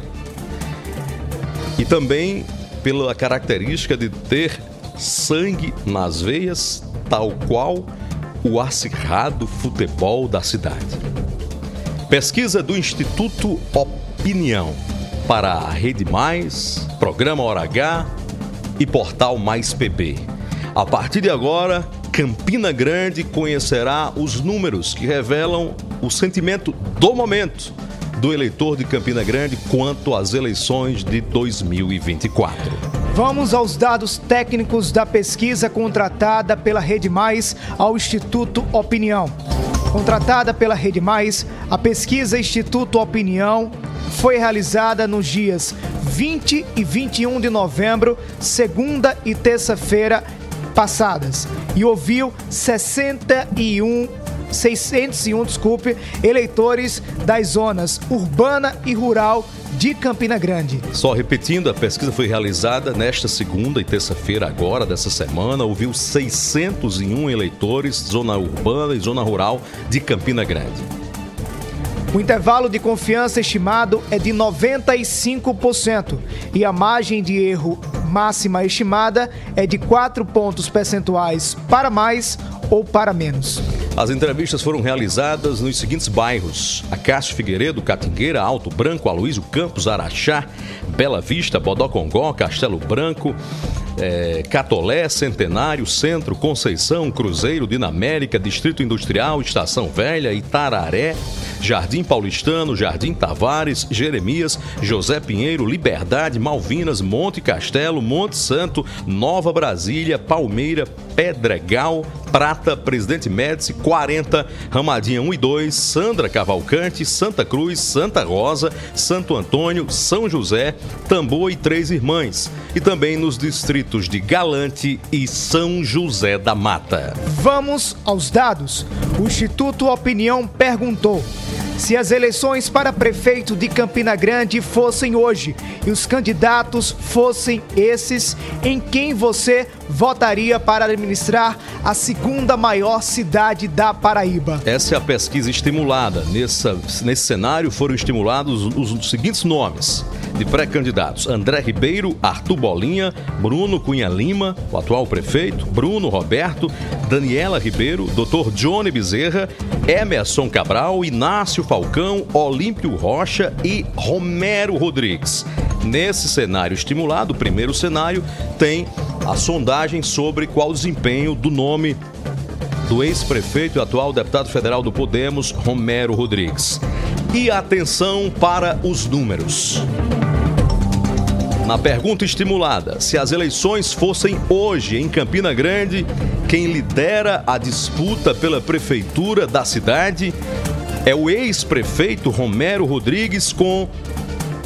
[SPEAKER 1] e também pela característica de ter sangue nas veias, tal qual o acirrado futebol da cidade. Pesquisa do Instituto Opinião para a Rede Mais, Programa Hora H e Portal Mais PB. A partir de agora, Campina Grande conhecerá os números que revelam o sentimento do momento do eleitor de Campina Grande quanto às eleições de 2024.
[SPEAKER 2] Vamos aos dados técnicos da pesquisa contratada pela Rede Mais ao Instituto Opinião. Contratada pela Rede Mais, a pesquisa Instituto Opinião foi realizada nos dias 20 e 21 de novembro, segunda e terça-feira passadas, e ouviu 61 601, desculpe, eleitores das zonas urbana e rural de Campina Grande.
[SPEAKER 1] Só repetindo, a pesquisa foi realizada nesta segunda e terça-feira agora dessa semana, ouviu 601 eleitores, zona urbana e zona rural de Campina Grande.
[SPEAKER 2] O intervalo de confiança estimado é de 95% e a margem de erro máxima estimada é de 4 pontos percentuais para mais ou para menos.
[SPEAKER 1] As entrevistas foram realizadas nos seguintes bairros: Acácio Figueiredo, Catingueira, Alto Branco, Aloísio Campos, Araxá, Bela Vista, Bodocongó, Castelo Branco, eh, Catolé, Centenário, Centro, Conceição, Cruzeiro, Dinamérica, Distrito Industrial, Estação Velha, Itararé, Jardim Paulistano, Jardim Tavares, Jeremias, José Pinheiro, Liberdade, Malvinas, Monte Castelo, Monte Santo, Nova Brasília, Palmeira, Pedregal, Prata, Presidente Médici, 40, Ramadinha 1 e 2, Sandra Cavalcante, Santa Cruz, Santa Rosa, Santo Antônio, São José, Tambor e Três Irmãs. E também nos distritos de Galante e São José da Mata.
[SPEAKER 2] Vamos aos dados. O Instituto Opinião perguntou se as eleições para prefeito de Campina Grande fossem hoje e os candidatos fossem esses, em quem você votaria para administrar a segunda maior cidade da Paraíba?
[SPEAKER 1] Essa é a pesquisa estimulada. Nessa, nesse cenário foram estimulados os, os seguintes nomes de pré-candidatos: André Ribeiro, Arthur Bolinha, Bruno Cunha Lima, o atual prefeito, Bruno Roberto, Daniela Ribeiro, Dr. Johnny Bezerra, Emerson Cabral, Inácio Falcão, Olímpio Rocha e Romero Rodrigues. Nesse cenário estimulado, o primeiro cenário, tem a sondagem sobre qual o desempenho do nome do ex-prefeito e atual deputado federal do Podemos, Romero Rodrigues. E atenção para os números. Na pergunta estimulada, se as eleições fossem hoje em Campina Grande, quem lidera a disputa pela prefeitura da cidade é o ex-prefeito Romero Rodrigues com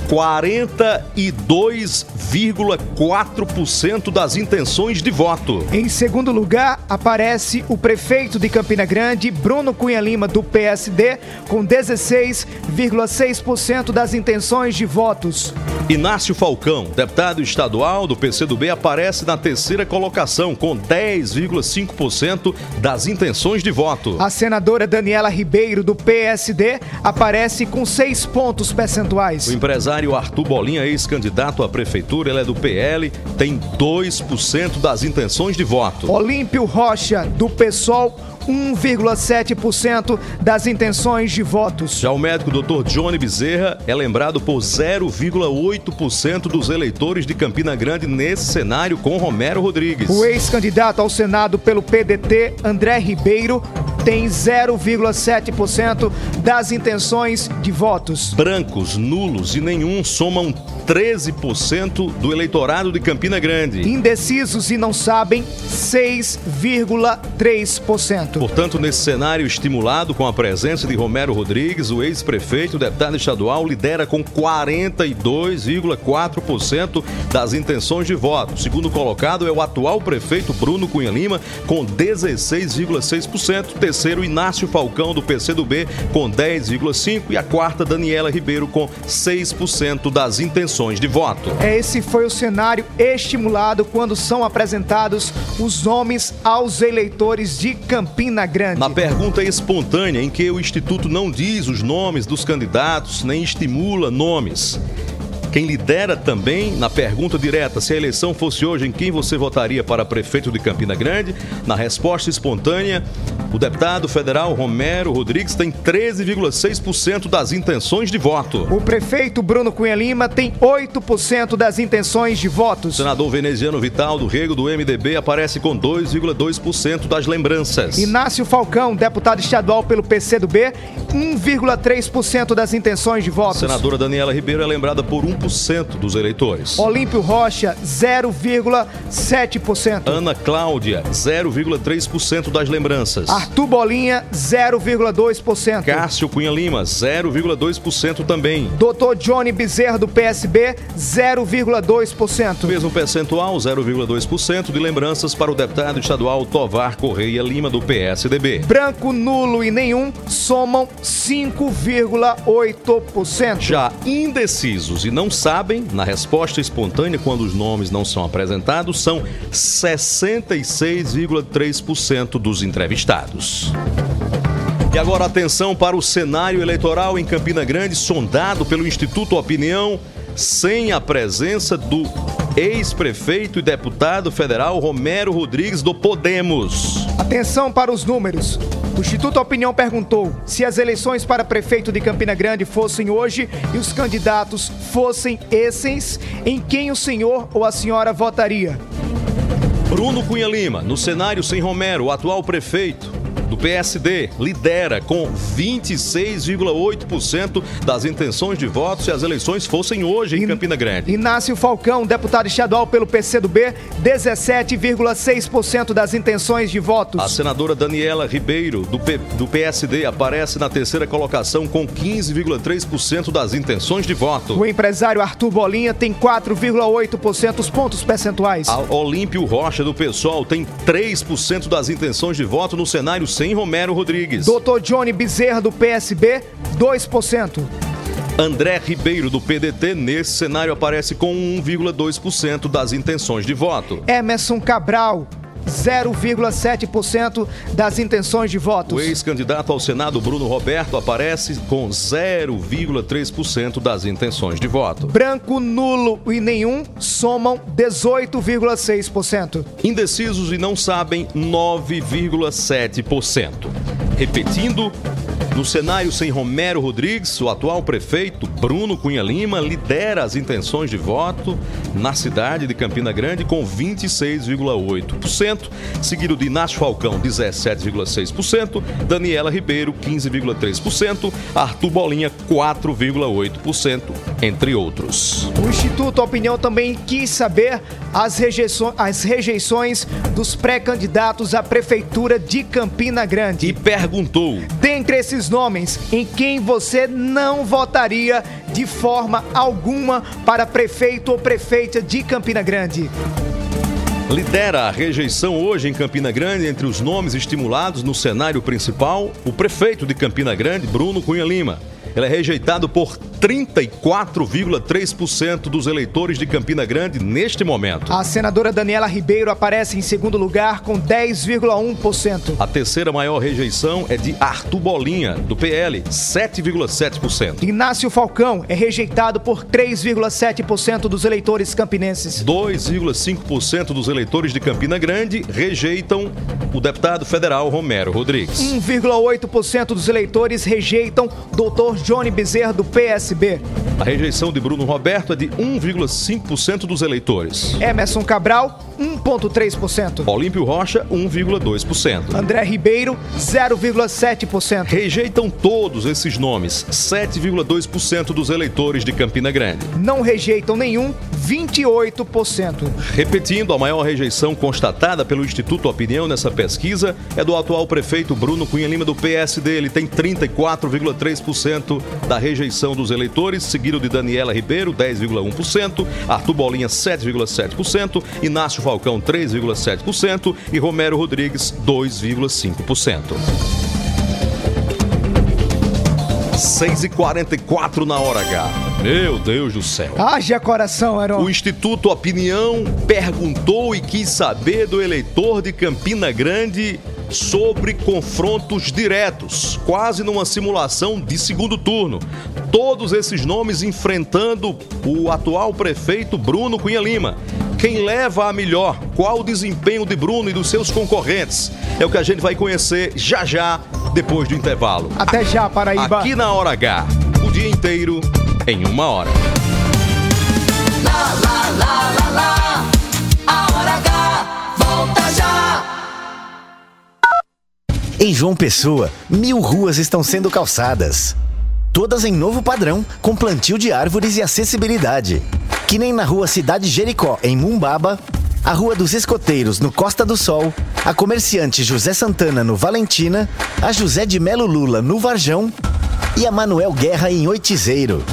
[SPEAKER 1] 42,4% das intenções de voto.
[SPEAKER 2] Em segundo lugar, aparece o prefeito de Campina Grande, Bruno Cunha Lima, do PSD, com 16,6% das intenções de votos.
[SPEAKER 1] Inácio Falcão, deputado estadual do PCdoB, aparece na terceira colocação com 10,5% das intenções de voto.
[SPEAKER 2] A senadora Daniela Ribeiro, do PSD, aparece com 6 pontos percentuais.
[SPEAKER 1] O empresário Arthur Bolinha, ex-candidato à prefeitura, ele é do PL, tem 2% das intenções de voto.
[SPEAKER 2] Olímpio Rocha, do PSOL, 1,7% das intenções de votos.
[SPEAKER 1] Já o médico Dr. Johnny Bezerra é lembrado por 0,8% dos eleitores de Campina Grande nesse cenário com Romero Rodrigues.
[SPEAKER 2] O ex-candidato ao Senado pelo PDT, André Ribeiro, tem 0,7% das intenções de votos.
[SPEAKER 1] Brancos, nulos e nenhum somam 13% do eleitorado de Campina Grande.
[SPEAKER 2] Indecisos e não sabem, 6,3%.
[SPEAKER 1] Portanto, nesse cenário estimulado com a presença de Romero Rodrigues, o ex-prefeito, deputado estadual, lidera com 42,4% das intenções de voto. O segundo colocado é o atual prefeito Bruno Cunha Lima, com 16,6%. Terceiro, Inácio Falcão, do PCdoB, com 10,5%. E a quarta, Daniela Ribeiro, com 6% das intenções de voto.
[SPEAKER 2] Esse foi o cenário estimulado quando são apresentados os nomes aos eleitores de Campina Grande.
[SPEAKER 1] Na pergunta espontânea, em que o Instituto não diz os nomes dos candidatos, nem estimula nomes. Quem lidera também na pergunta direta se a eleição fosse hoje, em quem você votaria para prefeito de Campina Grande? Na resposta espontânea, o deputado federal Romero Rodrigues tem 13,6% das intenções de voto.
[SPEAKER 2] O prefeito Bruno Cunha Lima tem 8% das intenções de
[SPEAKER 1] O
[SPEAKER 2] votos.
[SPEAKER 1] senador veneziano Vital do Rego do MDB aparece com 2,2% das lembranças.
[SPEAKER 2] Inácio Falcão, deputado estadual pelo PCdoB, 1,3% das intenções de
[SPEAKER 1] A
[SPEAKER 2] votos.
[SPEAKER 1] senadora Daniela Ribeiro é lembrada por 1% dos eleitores.
[SPEAKER 2] Olímpio Rocha, 0,7%.
[SPEAKER 1] Ana Cláudia, 0,3% das lembranças.
[SPEAKER 2] Arthur Bolinha, 0,2%.
[SPEAKER 1] Cássio Cunha Lima, 0,2% também.
[SPEAKER 2] Dr. Johnny Bezerra, do PSB, 0,2%.
[SPEAKER 1] Mesmo percentual, 0,2% de lembranças para o deputado estadual Tovar Correia Lima, do PSDB.
[SPEAKER 2] Branco, nulo e nenhum somam 5,8%.
[SPEAKER 1] Já indecisos e não sabem, na resposta espontânea, quando os nomes não são apresentados, são 66,3% dos entrevistados. E agora atenção para o cenário eleitoral em Campina Grande, sondado pelo Instituto Opinião, sem a presença do ex-prefeito e deputado federal Romero Rodrigues do Podemos.
[SPEAKER 2] Atenção para os números. O Instituto Opinião perguntou se as eleições para prefeito de Campina Grande fossem hoje e os candidatos fossem esses, em quem o senhor ou a senhora votaria?
[SPEAKER 1] Bruno Cunha Lima, no cenário sem Romero, o atual prefeito do PSD, lidera com 26,8% das intenções de voto se as eleições fossem hoje em Campina Grande.
[SPEAKER 2] Inácio Falcão, deputado estadual pelo PCdoB, 17,6% das intenções de votos.
[SPEAKER 1] A senadora Daniela Ribeiro, do, P- do PSD, aparece na terceira colocação com 15,3% das intenções de voto.
[SPEAKER 2] O empresário Arthur Bolinha tem 4,8% os pontos percentuais.
[SPEAKER 1] A Olímpio Rocha, do PSOL, tem 3% das intenções de voto no cenário sem Romero Rodrigues.
[SPEAKER 2] Dr. Johnny Bezerra, do PSB, 2%.
[SPEAKER 1] André Ribeiro, do PDT, nesse cenário aparece com 1,2% das intenções de voto.
[SPEAKER 2] Emerson Cabral, 0,7% das intenções de votos.
[SPEAKER 1] O ex-candidato ao Senado, Bruno Roberto, aparece com 0,3% das intenções de voto.
[SPEAKER 2] Branco, nulo e nenhum somam 18,6%.
[SPEAKER 1] Indecisos e não sabem, 9,7%. Repetindo, no cenário sem Romero Rodrigues, o atual prefeito Bruno Cunha Lima lidera as intenções de voto na cidade de Campina Grande com 26,8%, seguido de Inácio Falcão, 17,6%, Daniela Ribeiro, 15,3%, Arthur Bolinha, 4,8%, entre outros.
[SPEAKER 2] O Instituto Opinião também quis saber as, rejeiço- as rejeições dos pré-candidatos à Prefeitura de Campina Grande.
[SPEAKER 1] E perguntou:
[SPEAKER 2] Dentre esses nomes, em quem você não votaria de forma alguma para prefeito ou prefeita de Campina Grande?
[SPEAKER 1] Lidera a rejeição hoje em Campina Grande entre os nomes estimulados no cenário principal, o prefeito de Campina Grande, Bruno Cunha Lima. Ele é rejeitado por 34,3% dos eleitores de Campina Grande neste momento.
[SPEAKER 2] A senadora Daniela Ribeiro aparece em segundo lugar com 10,1%.
[SPEAKER 1] A terceira maior rejeição é de Arthur Bolinha, do PL, 7,7%.
[SPEAKER 2] Inácio Falcão é rejeitado por 3,7% dos eleitores campinenses.
[SPEAKER 1] 2,5% dos eleitores de Campina Grande rejeitam o deputado federal Romero Rodrigues.
[SPEAKER 2] 1,8% dos eleitores rejeitam Dr. Johnny Bezerra do PSB.
[SPEAKER 1] A rejeição de Bruno Roberto é de 1,5% dos eleitores.
[SPEAKER 2] Emerson Cabral, 1,3%.
[SPEAKER 1] Olímpio Rocha, 1,2%.
[SPEAKER 2] André Ribeiro, 0,7%.
[SPEAKER 1] Rejeitam todos esses nomes, 7,2% dos eleitores de Campina Grande.
[SPEAKER 2] Não rejeitam nenhum, 28%.
[SPEAKER 1] Repetindo, a maior rejeição constatada pelo Instituto Opinião nessa pesquisa é do atual prefeito Bruno Cunha Lima do PSD. Ele tem 34,3% da rejeição dos eleitores, seguido de Daniela Ribeiro, 10,1%, Arthur Bolinha, 7,7%, Inácio Falcão, 3,7% e Romero Rodrigues, 2,5%. 6h44 na hora H. Meu Deus do céu.
[SPEAKER 2] Haja coração, Heron.
[SPEAKER 1] O Instituto Opinião perguntou e quis saber do eleitor de Campina Grande sobre confrontos diretos, quase numa simulação de segundo turno. Todos esses nomes enfrentando o atual prefeito Bruno Cunha Lima. Quem leva a melhor? Qual o desempenho de Bruno e dos seus concorrentes? É o que a gente vai conhecer já já, depois do intervalo.
[SPEAKER 2] Até já, Paraíba.
[SPEAKER 1] Aqui na Hora H, o dia inteiro em uma hora.
[SPEAKER 3] Lá, lá, lá,
[SPEAKER 16] Em João Pessoa, mil ruas estão sendo calçadas. Todas em novo padrão, com plantio de árvores e acessibilidade. Que nem na rua Cidade Jericó, em Mumbaba, a Rua dos Escoteiros, no Costa do Sol, a comerciante José Santana, no Valentina, a José de Melo Lula, no Varjão e a Manuel Guerra, em Oitizeiro.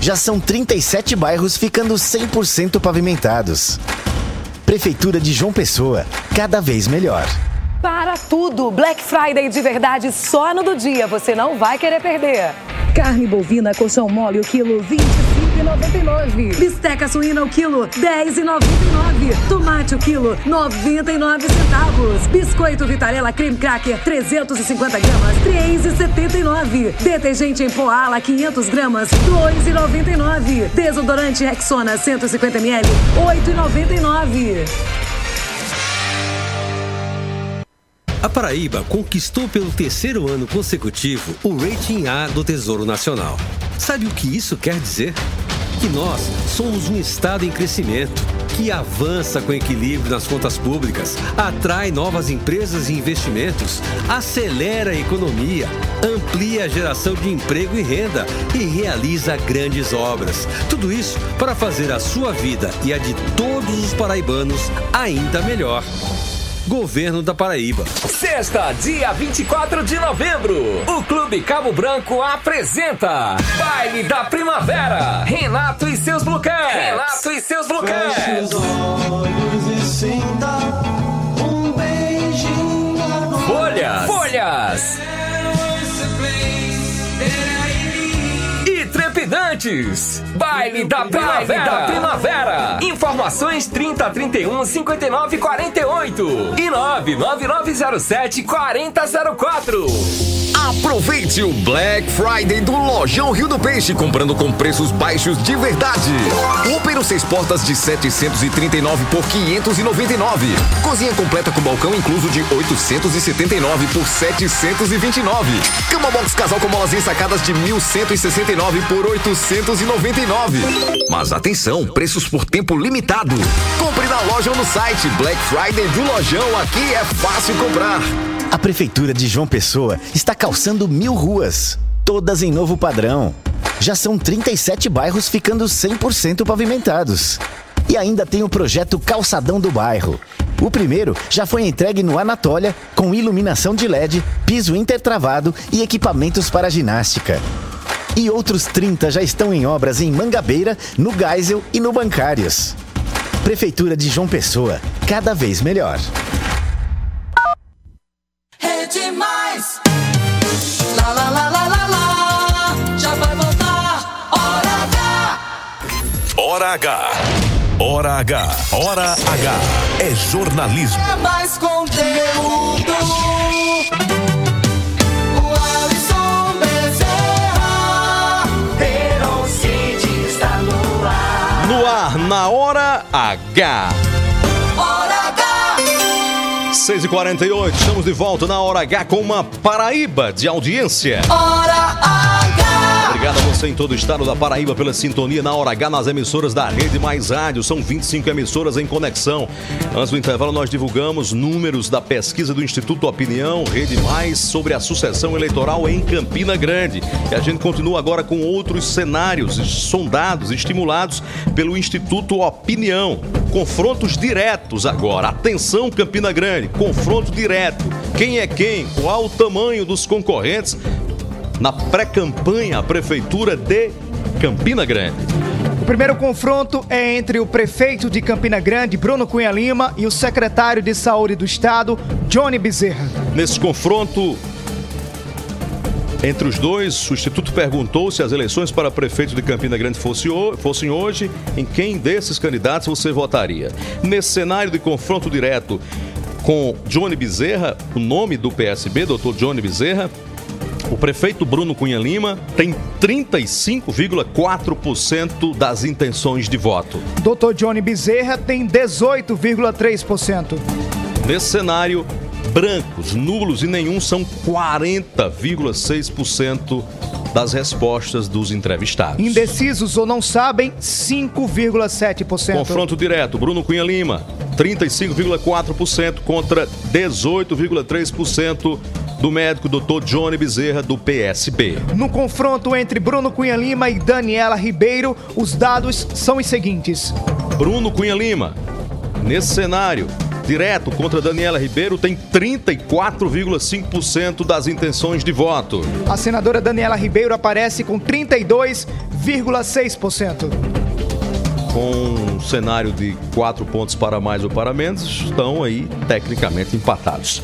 [SPEAKER 16] Já são 37 bairros ficando 100% pavimentados. Prefeitura de João Pessoa, cada vez melhor.
[SPEAKER 20] Para tudo! Black Friday de verdade só no do dia. Você não vai querer perder.
[SPEAKER 21] Carne bovina colchão mole o quilo 25,99. Bisteca suína o quilo 10,99. Tomate o quilo 99 centavos. Biscoito Vitarella Creme Cracker 350 gramas 3,79. Detergente em pó ala 500 gramas 2,99. Desodorante Rexona 150 ml 8,99.
[SPEAKER 14] A Paraíba conquistou pelo terceiro ano consecutivo o Rating A do Tesouro Nacional. Sabe o que isso quer dizer? Que nós somos um estado em crescimento, que avança com equilíbrio nas contas públicas, atrai novas empresas e investimentos, acelera a economia, amplia a geração de emprego e renda e realiza grandes obras. Tudo isso para fazer a sua vida e a de todos os paraibanos ainda melhor. Governo da Paraíba.
[SPEAKER 18] Sexta, dia 24 de novembro, o Clube Cabo Branco apresenta Baile da Primavera. Renato e seus Cats. Renato e seus Blue Cats. Folhas. Trepidantes. Baile da Primavera. da Primavera. Informações 30 31 59 48 e 99907 4004.
[SPEAKER 22] Aproveite o Black Friday do Lojão Rio do Peixe, comprando com preços baixos de verdade. Úpero seis portas de 739 por 599. Cozinha completa com balcão incluso de 879 por 729. Cama box casal com molas ensacadas de 1169 por 899. Mas atenção, preços por tempo limitado. Compre na loja ou no site Black Friday do Lojão. Aqui é fácil comprar.
[SPEAKER 16] A Prefeitura de João Pessoa está calçando mil ruas, todas em novo padrão. Já são 37 bairros ficando 100% pavimentados. E ainda tem o projeto Calçadão do Bairro. O primeiro já foi entregue no Anatólia, com iluminação de LED, piso intertravado e equipamentos para ginástica. E outros 30 já estão em obras em Mangabeira, no Geisel e no Bancários. Prefeitura de João Pessoa, cada vez melhor.
[SPEAKER 3] Hora H.
[SPEAKER 4] Hora H. Hora H. É jornalismo.
[SPEAKER 3] É mais conteúdo. O Alisson Bezerra. Verão City está no ar.
[SPEAKER 1] No ar, na Hora H.
[SPEAKER 3] Hora H.
[SPEAKER 1] 6h48, estamos de volta na Hora H com uma Paraíba de audiência.
[SPEAKER 3] Hora H.
[SPEAKER 1] Obrigado a você em todo o estado da Paraíba pela sintonia na Hora H nas emissoras da Rede Mais Rádio. São 25 emissoras em conexão. Antes do intervalo, nós divulgamos números da pesquisa do Instituto Opinião Rede Mais sobre a sucessão eleitoral em Campina Grande. E a gente continua agora com outros cenários sondados, estimulados pelo Instituto Opinião. Confrontos diretos agora. Atenção, Campina Grande. Confronto direto. Quem é quem? Qual o tamanho dos concorrentes? Na pré-campanha à Prefeitura de Campina Grande.
[SPEAKER 2] O primeiro confronto é entre o prefeito de Campina Grande, Bruno Cunha Lima, e o secretário de Saúde do Estado, Johnny Bezerra.
[SPEAKER 1] Nesse confronto entre os dois, o Instituto perguntou se as eleições para prefeito de Campina Grande fossem hoje, em quem desses candidatos você votaria. Nesse cenário de confronto direto, com Johnny Bezerra, o nome do PSB, doutor Johnny Bezerra, o prefeito Bruno Cunha Lima tem 35,4% das intenções de voto.
[SPEAKER 2] Dr. Johnny Bezerra tem 18,3%.
[SPEAKER 1] Nesse cenário, brancos, nulos e nenhum são 40,6% das respostas dos entrevistados.
[SPEAKER 2] Indecisos ou não sabem, 5,7%.
[SPEAKER 1] Confronto direto, Bruno Cunha Lima, 35,4% contra 18,3% do médico Dr. Johnny Bezerra, do PSB.
[SPEAKER 2] No confronto entre Bruno Cunha Lima e Daniela Ribeiro, os dados são os seguintes.
[SPEAKER 1] Bruno Cunha Lima, nesse cenário, direto contra Daniela Ribeiro, tem 34,5% das intenções de voto.
[SPEAKER 2] A senadora Daniela Ribeiro aparece com 32,6%.
[SPEAKER 1] Com um cenário de quatro pontos para mais ou para menos, estão aí tecnicamente empatados.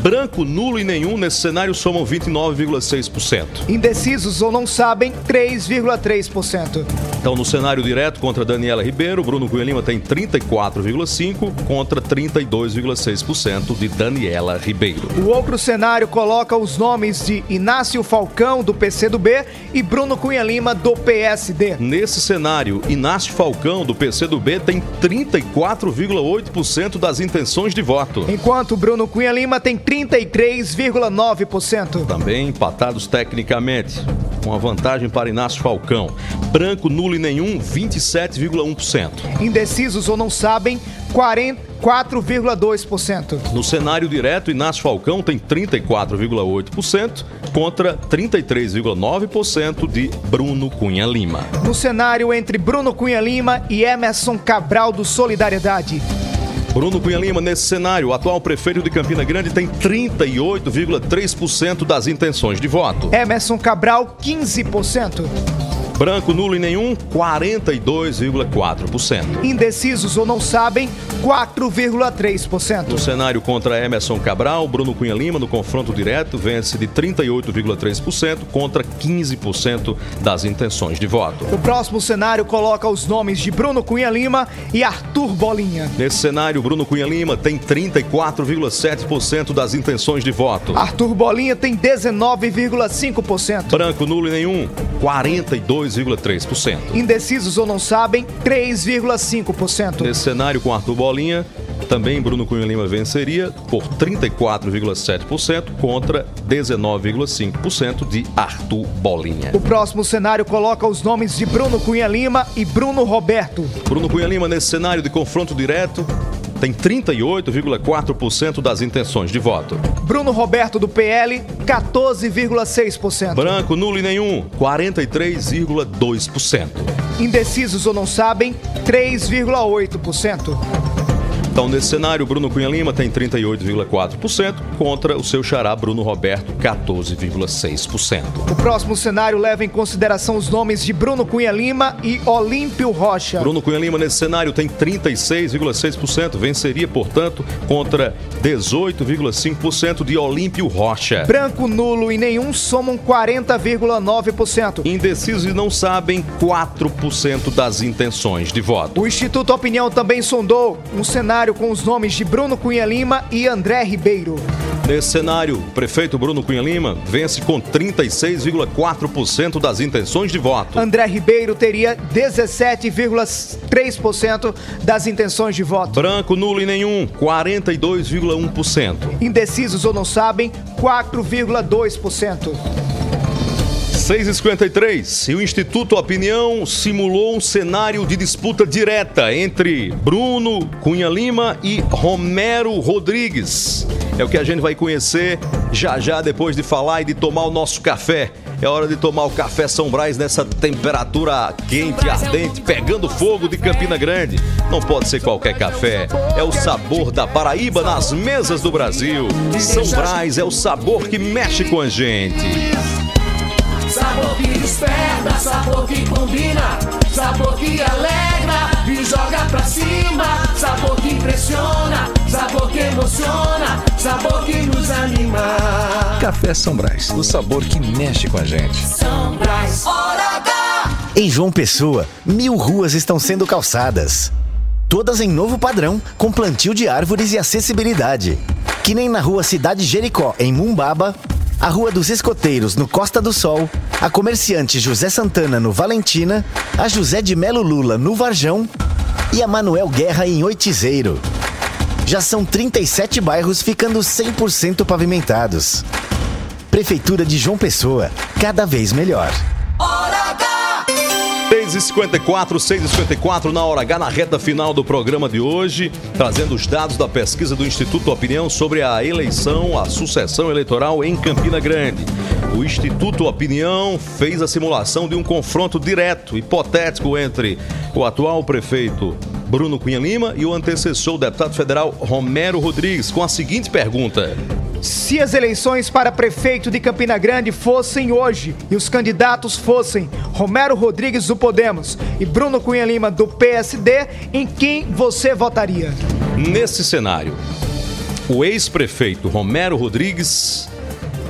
[SPEAKER 1] Branco, nulo e nenhum nesse cenário somam 29,6%.
[SPEAKER 2] Indecisos ou não sabem, 3,3%.
[SPEAKER 1] Então, no cenário direto contra Daniela Ribeiro, Bruno Cunha Lima tem 34,5% contra 32,6% de Daniela Ribeiro.
[SPEAKER 2] O outro cenário coloca os nomes de Inácio Falcão, do PCdoB, e Bruno Cunha Lima, do PSD.
[SPEAKER 1] Nesse cenário, Inácio Falcão, do PCdoB, tem 34,8% das intenções de voto.
[SPEAKER 2] Enquanto Bruno Cunha Lima tem 33,9%.
[SPEAKER 1] Também empatados tecnicamente, com a vantagem para Inácio Falcão. Branco, nulo e nenhum, 27,1%.
[SPEAKER 2] Indecisos ou não sabem, 44,2%.
[SPEAKER 1] No cenário direto, Inácio Falcão tem 34,8% contra 33,9% de Bruno Cunha Lima.
[SPEAKER 2] No cenário entre Bruno Cunha Lima e Emerson Cabral do Solidariedade.
[SPEAKER 1] Bruno Cunha Lima, nesse cenário, o atual prefeito de Campina Grande tem 38,3% das intenções de voto.
[SPEAKER 2] Emerson Cabral, 15%.
[SPEAKER 1] Branco, nulo e nenhum, 42,4%.
[SPEAKER 2] Indecisos ou não sabem, 4,3%.
[SPEAKER 1] No cenário contra Emerson Cabral, Bruno Cunha Lima, no confronto direto, vence de 38,3% contra 15% das intenções de voto.
[SPEAKER 2] O próximo cenário coloca os nomes de Bruno Cunha Lima e Arthur Bolinha.
[SPEAKER 1] Nesse cenário, Bruno Cunha Lima tem 34,7% das intenções de voto.
[SPEAKER 2] Arthur Bolinha tem 19,5%.
[SPEAKER 1] Branco, nulo e nenhum, 42,3%.
[SPEAKER 2] Indecisos ou não sabem, 3,5%.
[SPEAKER 1] Nesse cenário com Arthur Bolinha, também Bruno Cunha Lima venceria por 34,7% contra 19,5% de Arthur Bolinha.
[SPEAKER 2] O próximo cenário coloca os nomes de Bruno Cunha Lima e Bruno Roberto.
[SPEAKER 1] Bruno Cunha Lima, nesse cenário de confronto direto, tem 38,4% das intenções de voto.
[SPEAKER 2] Bruno Roberto do PL, 14,6%.
[SPEAKER 1] Branco, nulo e nenhum, 43,2%.
[SPEAKER 2] Indecisos ou não sabem, 3,8%.
[SPEAKER 1] Então, nesse cenário, Bruno Cunha Lima tem 38,4% contra o seu xará Bruno Roberto, 14,6%.
[SPEAKER 2] O próximo cenário leva em consideração os nomes de Bruno Cunha Lima e Olímpio Rocha.
[SPEAKER 1] Bruno Cunha Lima, nesse cenário, tem 36,6%, venceria, portanto, contra 18,5% de Olímpio Rocha.
[SPEAKER 2] Branco, nulo e nenhum somam 40,9%.
[SPEAKER 1] Indecisos e não sabem 4% das intenções de voto.
[SPEAKER 2] O Instituto Opinião também sondou um cenário com os nomes de Bruno Cunha Lima e André Ribeiro.
[SPEAKER 1] Nesse cenário, o prefeito Bruno Cunha Lima vence com 36,4% das intenções de voto.
[SPEAKER 2] André Ribeiro teria 17,3% das intenções de voto.
[SPEAKER 1] Branco, nulo e nenhum, 42,1%.
[SPEAKER 2] Indecisos ou não sabem, 4,2%.
[SPEAKER 1] 6h53 e o Instituto Opinião simulou um cenário de disputa direta entre Bruno Cunha Lima e Romero Rodrigues. É o que a gente vai conhecer já já depois de falar e de tomar o nosso café. É hora de tomar o café São Brás nessa temperatura quente, ardente, pegando fogo de Campina Grande. Não pode ser qualquer café. É o sabor da Paraíba nas mesas do Brasil. São Brás é o sabor que mexe com a gente.
[SPEAKER 3] Sabor que desperta, sabor que combina, sabor que alegra e joga pra cima, sabor que impressiona, sabor que emociona, sabor que nos anima.
[SPEAKER 17] Café São Brás, o sabor que mexe com a gente.
[SPEAKER 3] São Brás, hora H.
[SPEAKER 16] Em João Pessoa, mil ruas estão sendo calçadas. Todas em novo padrão, com plantio de árvores e acessibilidade. Que nem na rua Cidade Jericó, em Mumbaba, a Rua dos Escoteiros, no Costa do Sol, a comerciante José Santana, no Valentina, a José de Melo Lula, no Varjão e a Manuel Guerra, em Oitizeiro. Já são 37 bairros ficando 100% pavimentados. Prefeitura de João Pessoa, cada vez melhor.
[SPEAKER 1] 6h54, 6h54 na hora H, na reta final do programa de hoje, trazendo os dados da pesquisa do Instituto Opinião sobre a eleição, a sucessão eleitoral em Campina Grande. O Instituto Opinião fez a simulação de um confronto direto, hipotético, entre o atual prefeito Bruno Cunha Lima e o antecessor, o deputado federal Romero Rodrigues, com a seguinte pergunta.
[SPEAKER 2] Se as eleições para prefeito de Campina Grande fossem hoje e os candidatos fossem Romero Rodrigues do Podemos e Bruno Cunha Lima do PSD, em quem você votaria?
[SPEAKER 1] Nesse cenário, o ex-prefeito Romero Rodrigues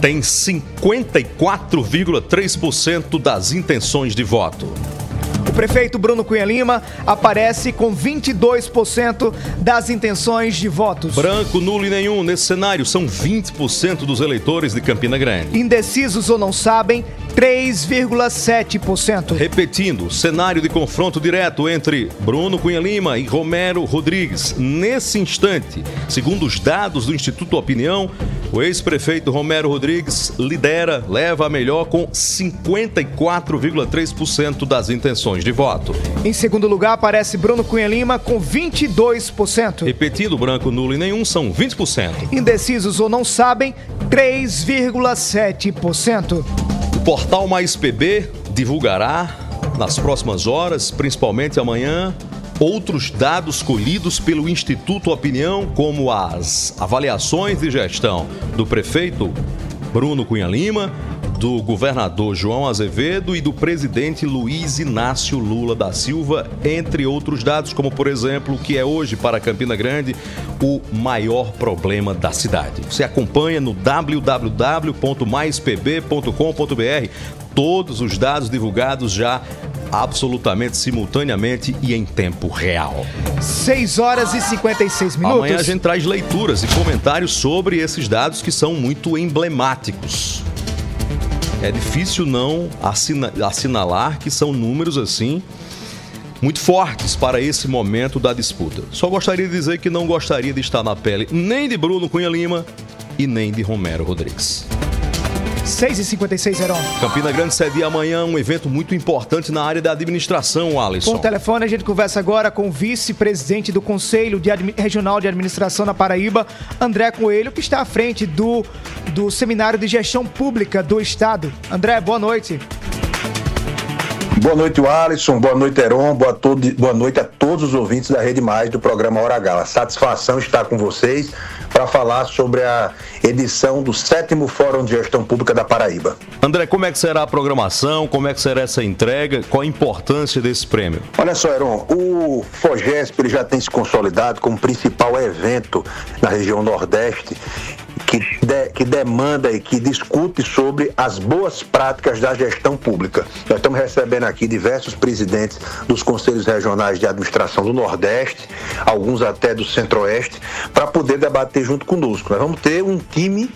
[SPEAKER 1] tem 54,3% das intenções de voto.
[SPEAKER 2] Prefeito Bruno Cunha Lima aparece com 22% das intenções de votos.
[SPEAKER 1] Branco, nulo e nenhum. Nesse cenário, são 20% dos eleitores de Campina Grande.
[SPEAKER 2] Indecisos ou não sabem, 3,7%.
[SPEAKER 1] Repetindo, cenário de confronto direto entre Bruno Cunha Lima e Romero Rodrigues. Nesse instante, segundo os dados do Instituto Opinião, o ex-prefeito Romero Rodrigues lidera, leva a melhor com 54,3% das intenções de voto.
[SPEAKER 2] Em segundo lugar, aparece Bruno Cunha Lima com 22%.
[SPEAKER 1] Repetindo, branco, nulo e nenhum são 20%.
[SPEAKER 2] Indecisos ou não sabem, 3,7%.
[SPEAKER 1] O portal Mais PB divulgará nas próximas horas, principalmente amanhã, outros dados colhidos pelo Instituto Opinião, como as avaliações de gestão do prefeito Bruno Cunha Lima, do governador João Azevedo e do presidente Luiz Inácio Lula da Silva, entre outros dados, como por exemplo, o que é hoje para Campina Grande o maior problema da cidade. Você acompanha no www.maispb.com.br todos os dados divulgados já absolutamente simultaneamente e em tempo real.
[SPEAKER 2] 6 horas e 56 minutos.
[SPEAKER 1] Amanhã a gente traz leituras e comentários sobre esses dados que são muito emblemáticos. É difícil não assina assinalar que são números assim muito fortes para esse momento da disputa. Só gostaria de dizer que não gostaria de estar na pele nem de Bruno Cunha Lima e nem de Romero Rodrigues.
[SPEAKER 2] 6 e 56 Heron.
[SPEAKER 1] Campina Grande cedia amanhã um evento muito importante na área da administração, Alisson.
[SPEAKER 2] Por telefone, a gente conversa agora com o vice-presidente do Conselho de Admi Regional de Administração na Paraíba, André Coelho, que está à frente do, do Seminário de Gestão Pública do Estado. André, boa noite.
[SPEAKER 23] Boa noite, Alisson. Boa noite, Heron. Boa, todo, boa noite a todos os ouvintes da Rede Mais do programa Hora Gala. Satisfação estar com vocês para falar sobre a edição do sétimo Fórum de Gestão Pública da Paraíba.
[SPEAKER 1] André, como é que será a programação? Como é que será essa entrega? Qual a importância desse prêmio?
[SPEAKER 23] Olha só, Heron, o FOGESP ele já tem se consolidado como principal evento na região Nordeste que, de, que, demanda e que discute sobre as boas práticas da gestão pública. Nós estamos recebendo aqui diversos presidentes dos conselhos regionais de administração do Nordeste, alguns até do Centro-Oeste, para poder debater junto conosco. Nós vamos ter um time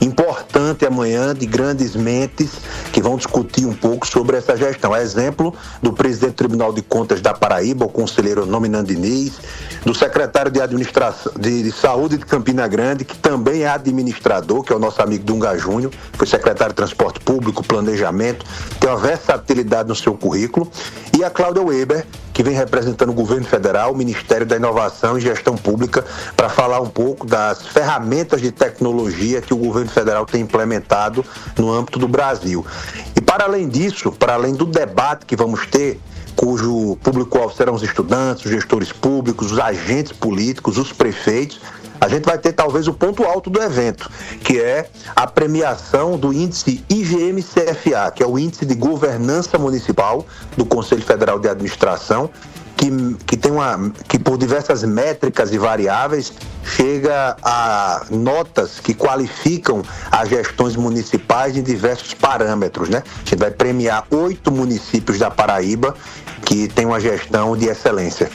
[SPEAKER 23] importante amanhã de grandes mentes que vão discutir um pouco sobre essa gestão. Exemplo do presidente do Tribunal de Contas da Paraíba, o conselheiro Nominando do secretário de Administração de, de, Saúde de Campina Grande, que também é administrador, que é o nosso amigo Dunga Júnior, foi secretário de Transporte Público, Planejamento, tem uma versatilidade no seu currículo, e a Cláudia Weber, que vem representando o governo federal, o Ministério da Inovação e Gestão Pública, para falar um pouco das ferramentas de tecnologia que o governo federal tem implementado no âmbito do Brasil. E para além disso, para além do debate que vamos ter, cujo público-alvo serão os estudantes, os gestores públicos, os agentes políticos, os prefeitos, a gente vai ter talvez o ponto alto do evento, que é a premiação do índice IGM-CFA, que é o índice de governança municipal do Conselho Federal de Administração, que, que tem uma que por diversas métricas e variáveis chega a notas que qualificam as gestões municipais em diversos parâmetros, né? A gente vai premiar oito municípios da Paraíba que tem uma gestão de excelência.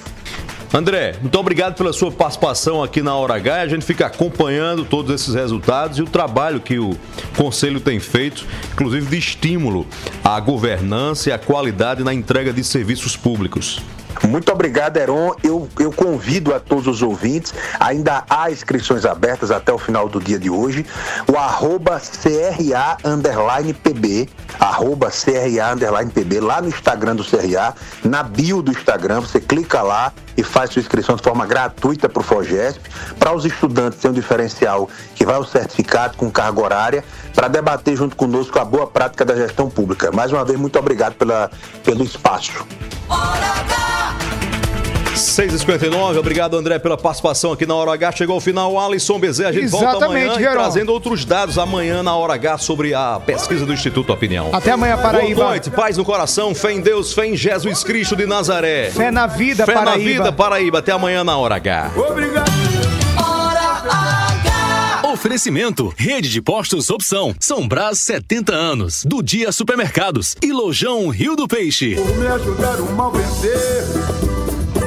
[SPEAKER 1] André, muito obrigado pela sua participação aqui na Hora H. A gente fica acompanhando todos esses resultados e o trabalho que o Conselho tem feito, inclusive de estímulo à governança e à qualidade na entrega de serviços públicos.
[SPEAKER 23] Muito obrigado, Heron. Eu, eu convido a todos os ouvintes, ainda há inscrições abertas até o final do dia de hoje, o arroba CRA underline PB, arroba CRA underline PB, lá no Instagram do CRA, na bio do Instagram, você clica lá e faz sua inscrição de forma gratuita para o FOGESP. Para os estudantes tem um diferencial que vai ao certificado com carga horária para debater junto conosco a boa prática da gestão pública. Mais uma vez, muito obrigado pela, pelo espaço.
[SPEAKER 1] 6h59, obrigado André pela participação aqui na Hora H. Chegou ao final, Alisson Bezerra. A gente volta
[SPEAKER 2] Exatamente,
[SPEAKER 1] amanhã e trazendo outros dados amanhã na Hora H sobre a pesquisa do Instituto Opinião.
[SPEAKER 2] Até amanhã, Paraíba.
[SPEAKER 1] Boa noite, paz no coração, fé em Deus, fé em Jesus Cristo de Nazaré.
[SPEAKER 2] Fé na vida,
[SPEAKER 1] Fé na
[SPEAKER 2] Paraíba.
[SPEAKER 1] vida, Paraíba. Até amanhã na Hora H.
[SPEAKER 24] Oferecimento: Rede de Postos Opção. São Brás 70 anos. Do Dia Supermercados. E Lojão Rio do Peixe.
[SPEAKER 25] por me ajudar o mal vencer.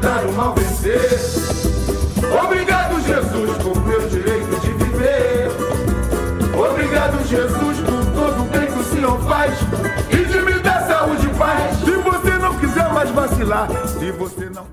[SPEAKER 25] Ajudar o mal vencer. Obrigado, Jesus, por meu direito de viver. Obrigado, Jesus, por todo o bem que o Senhor faz e de me dar saúde e paz. Se você não quiser mais vacilar, se você não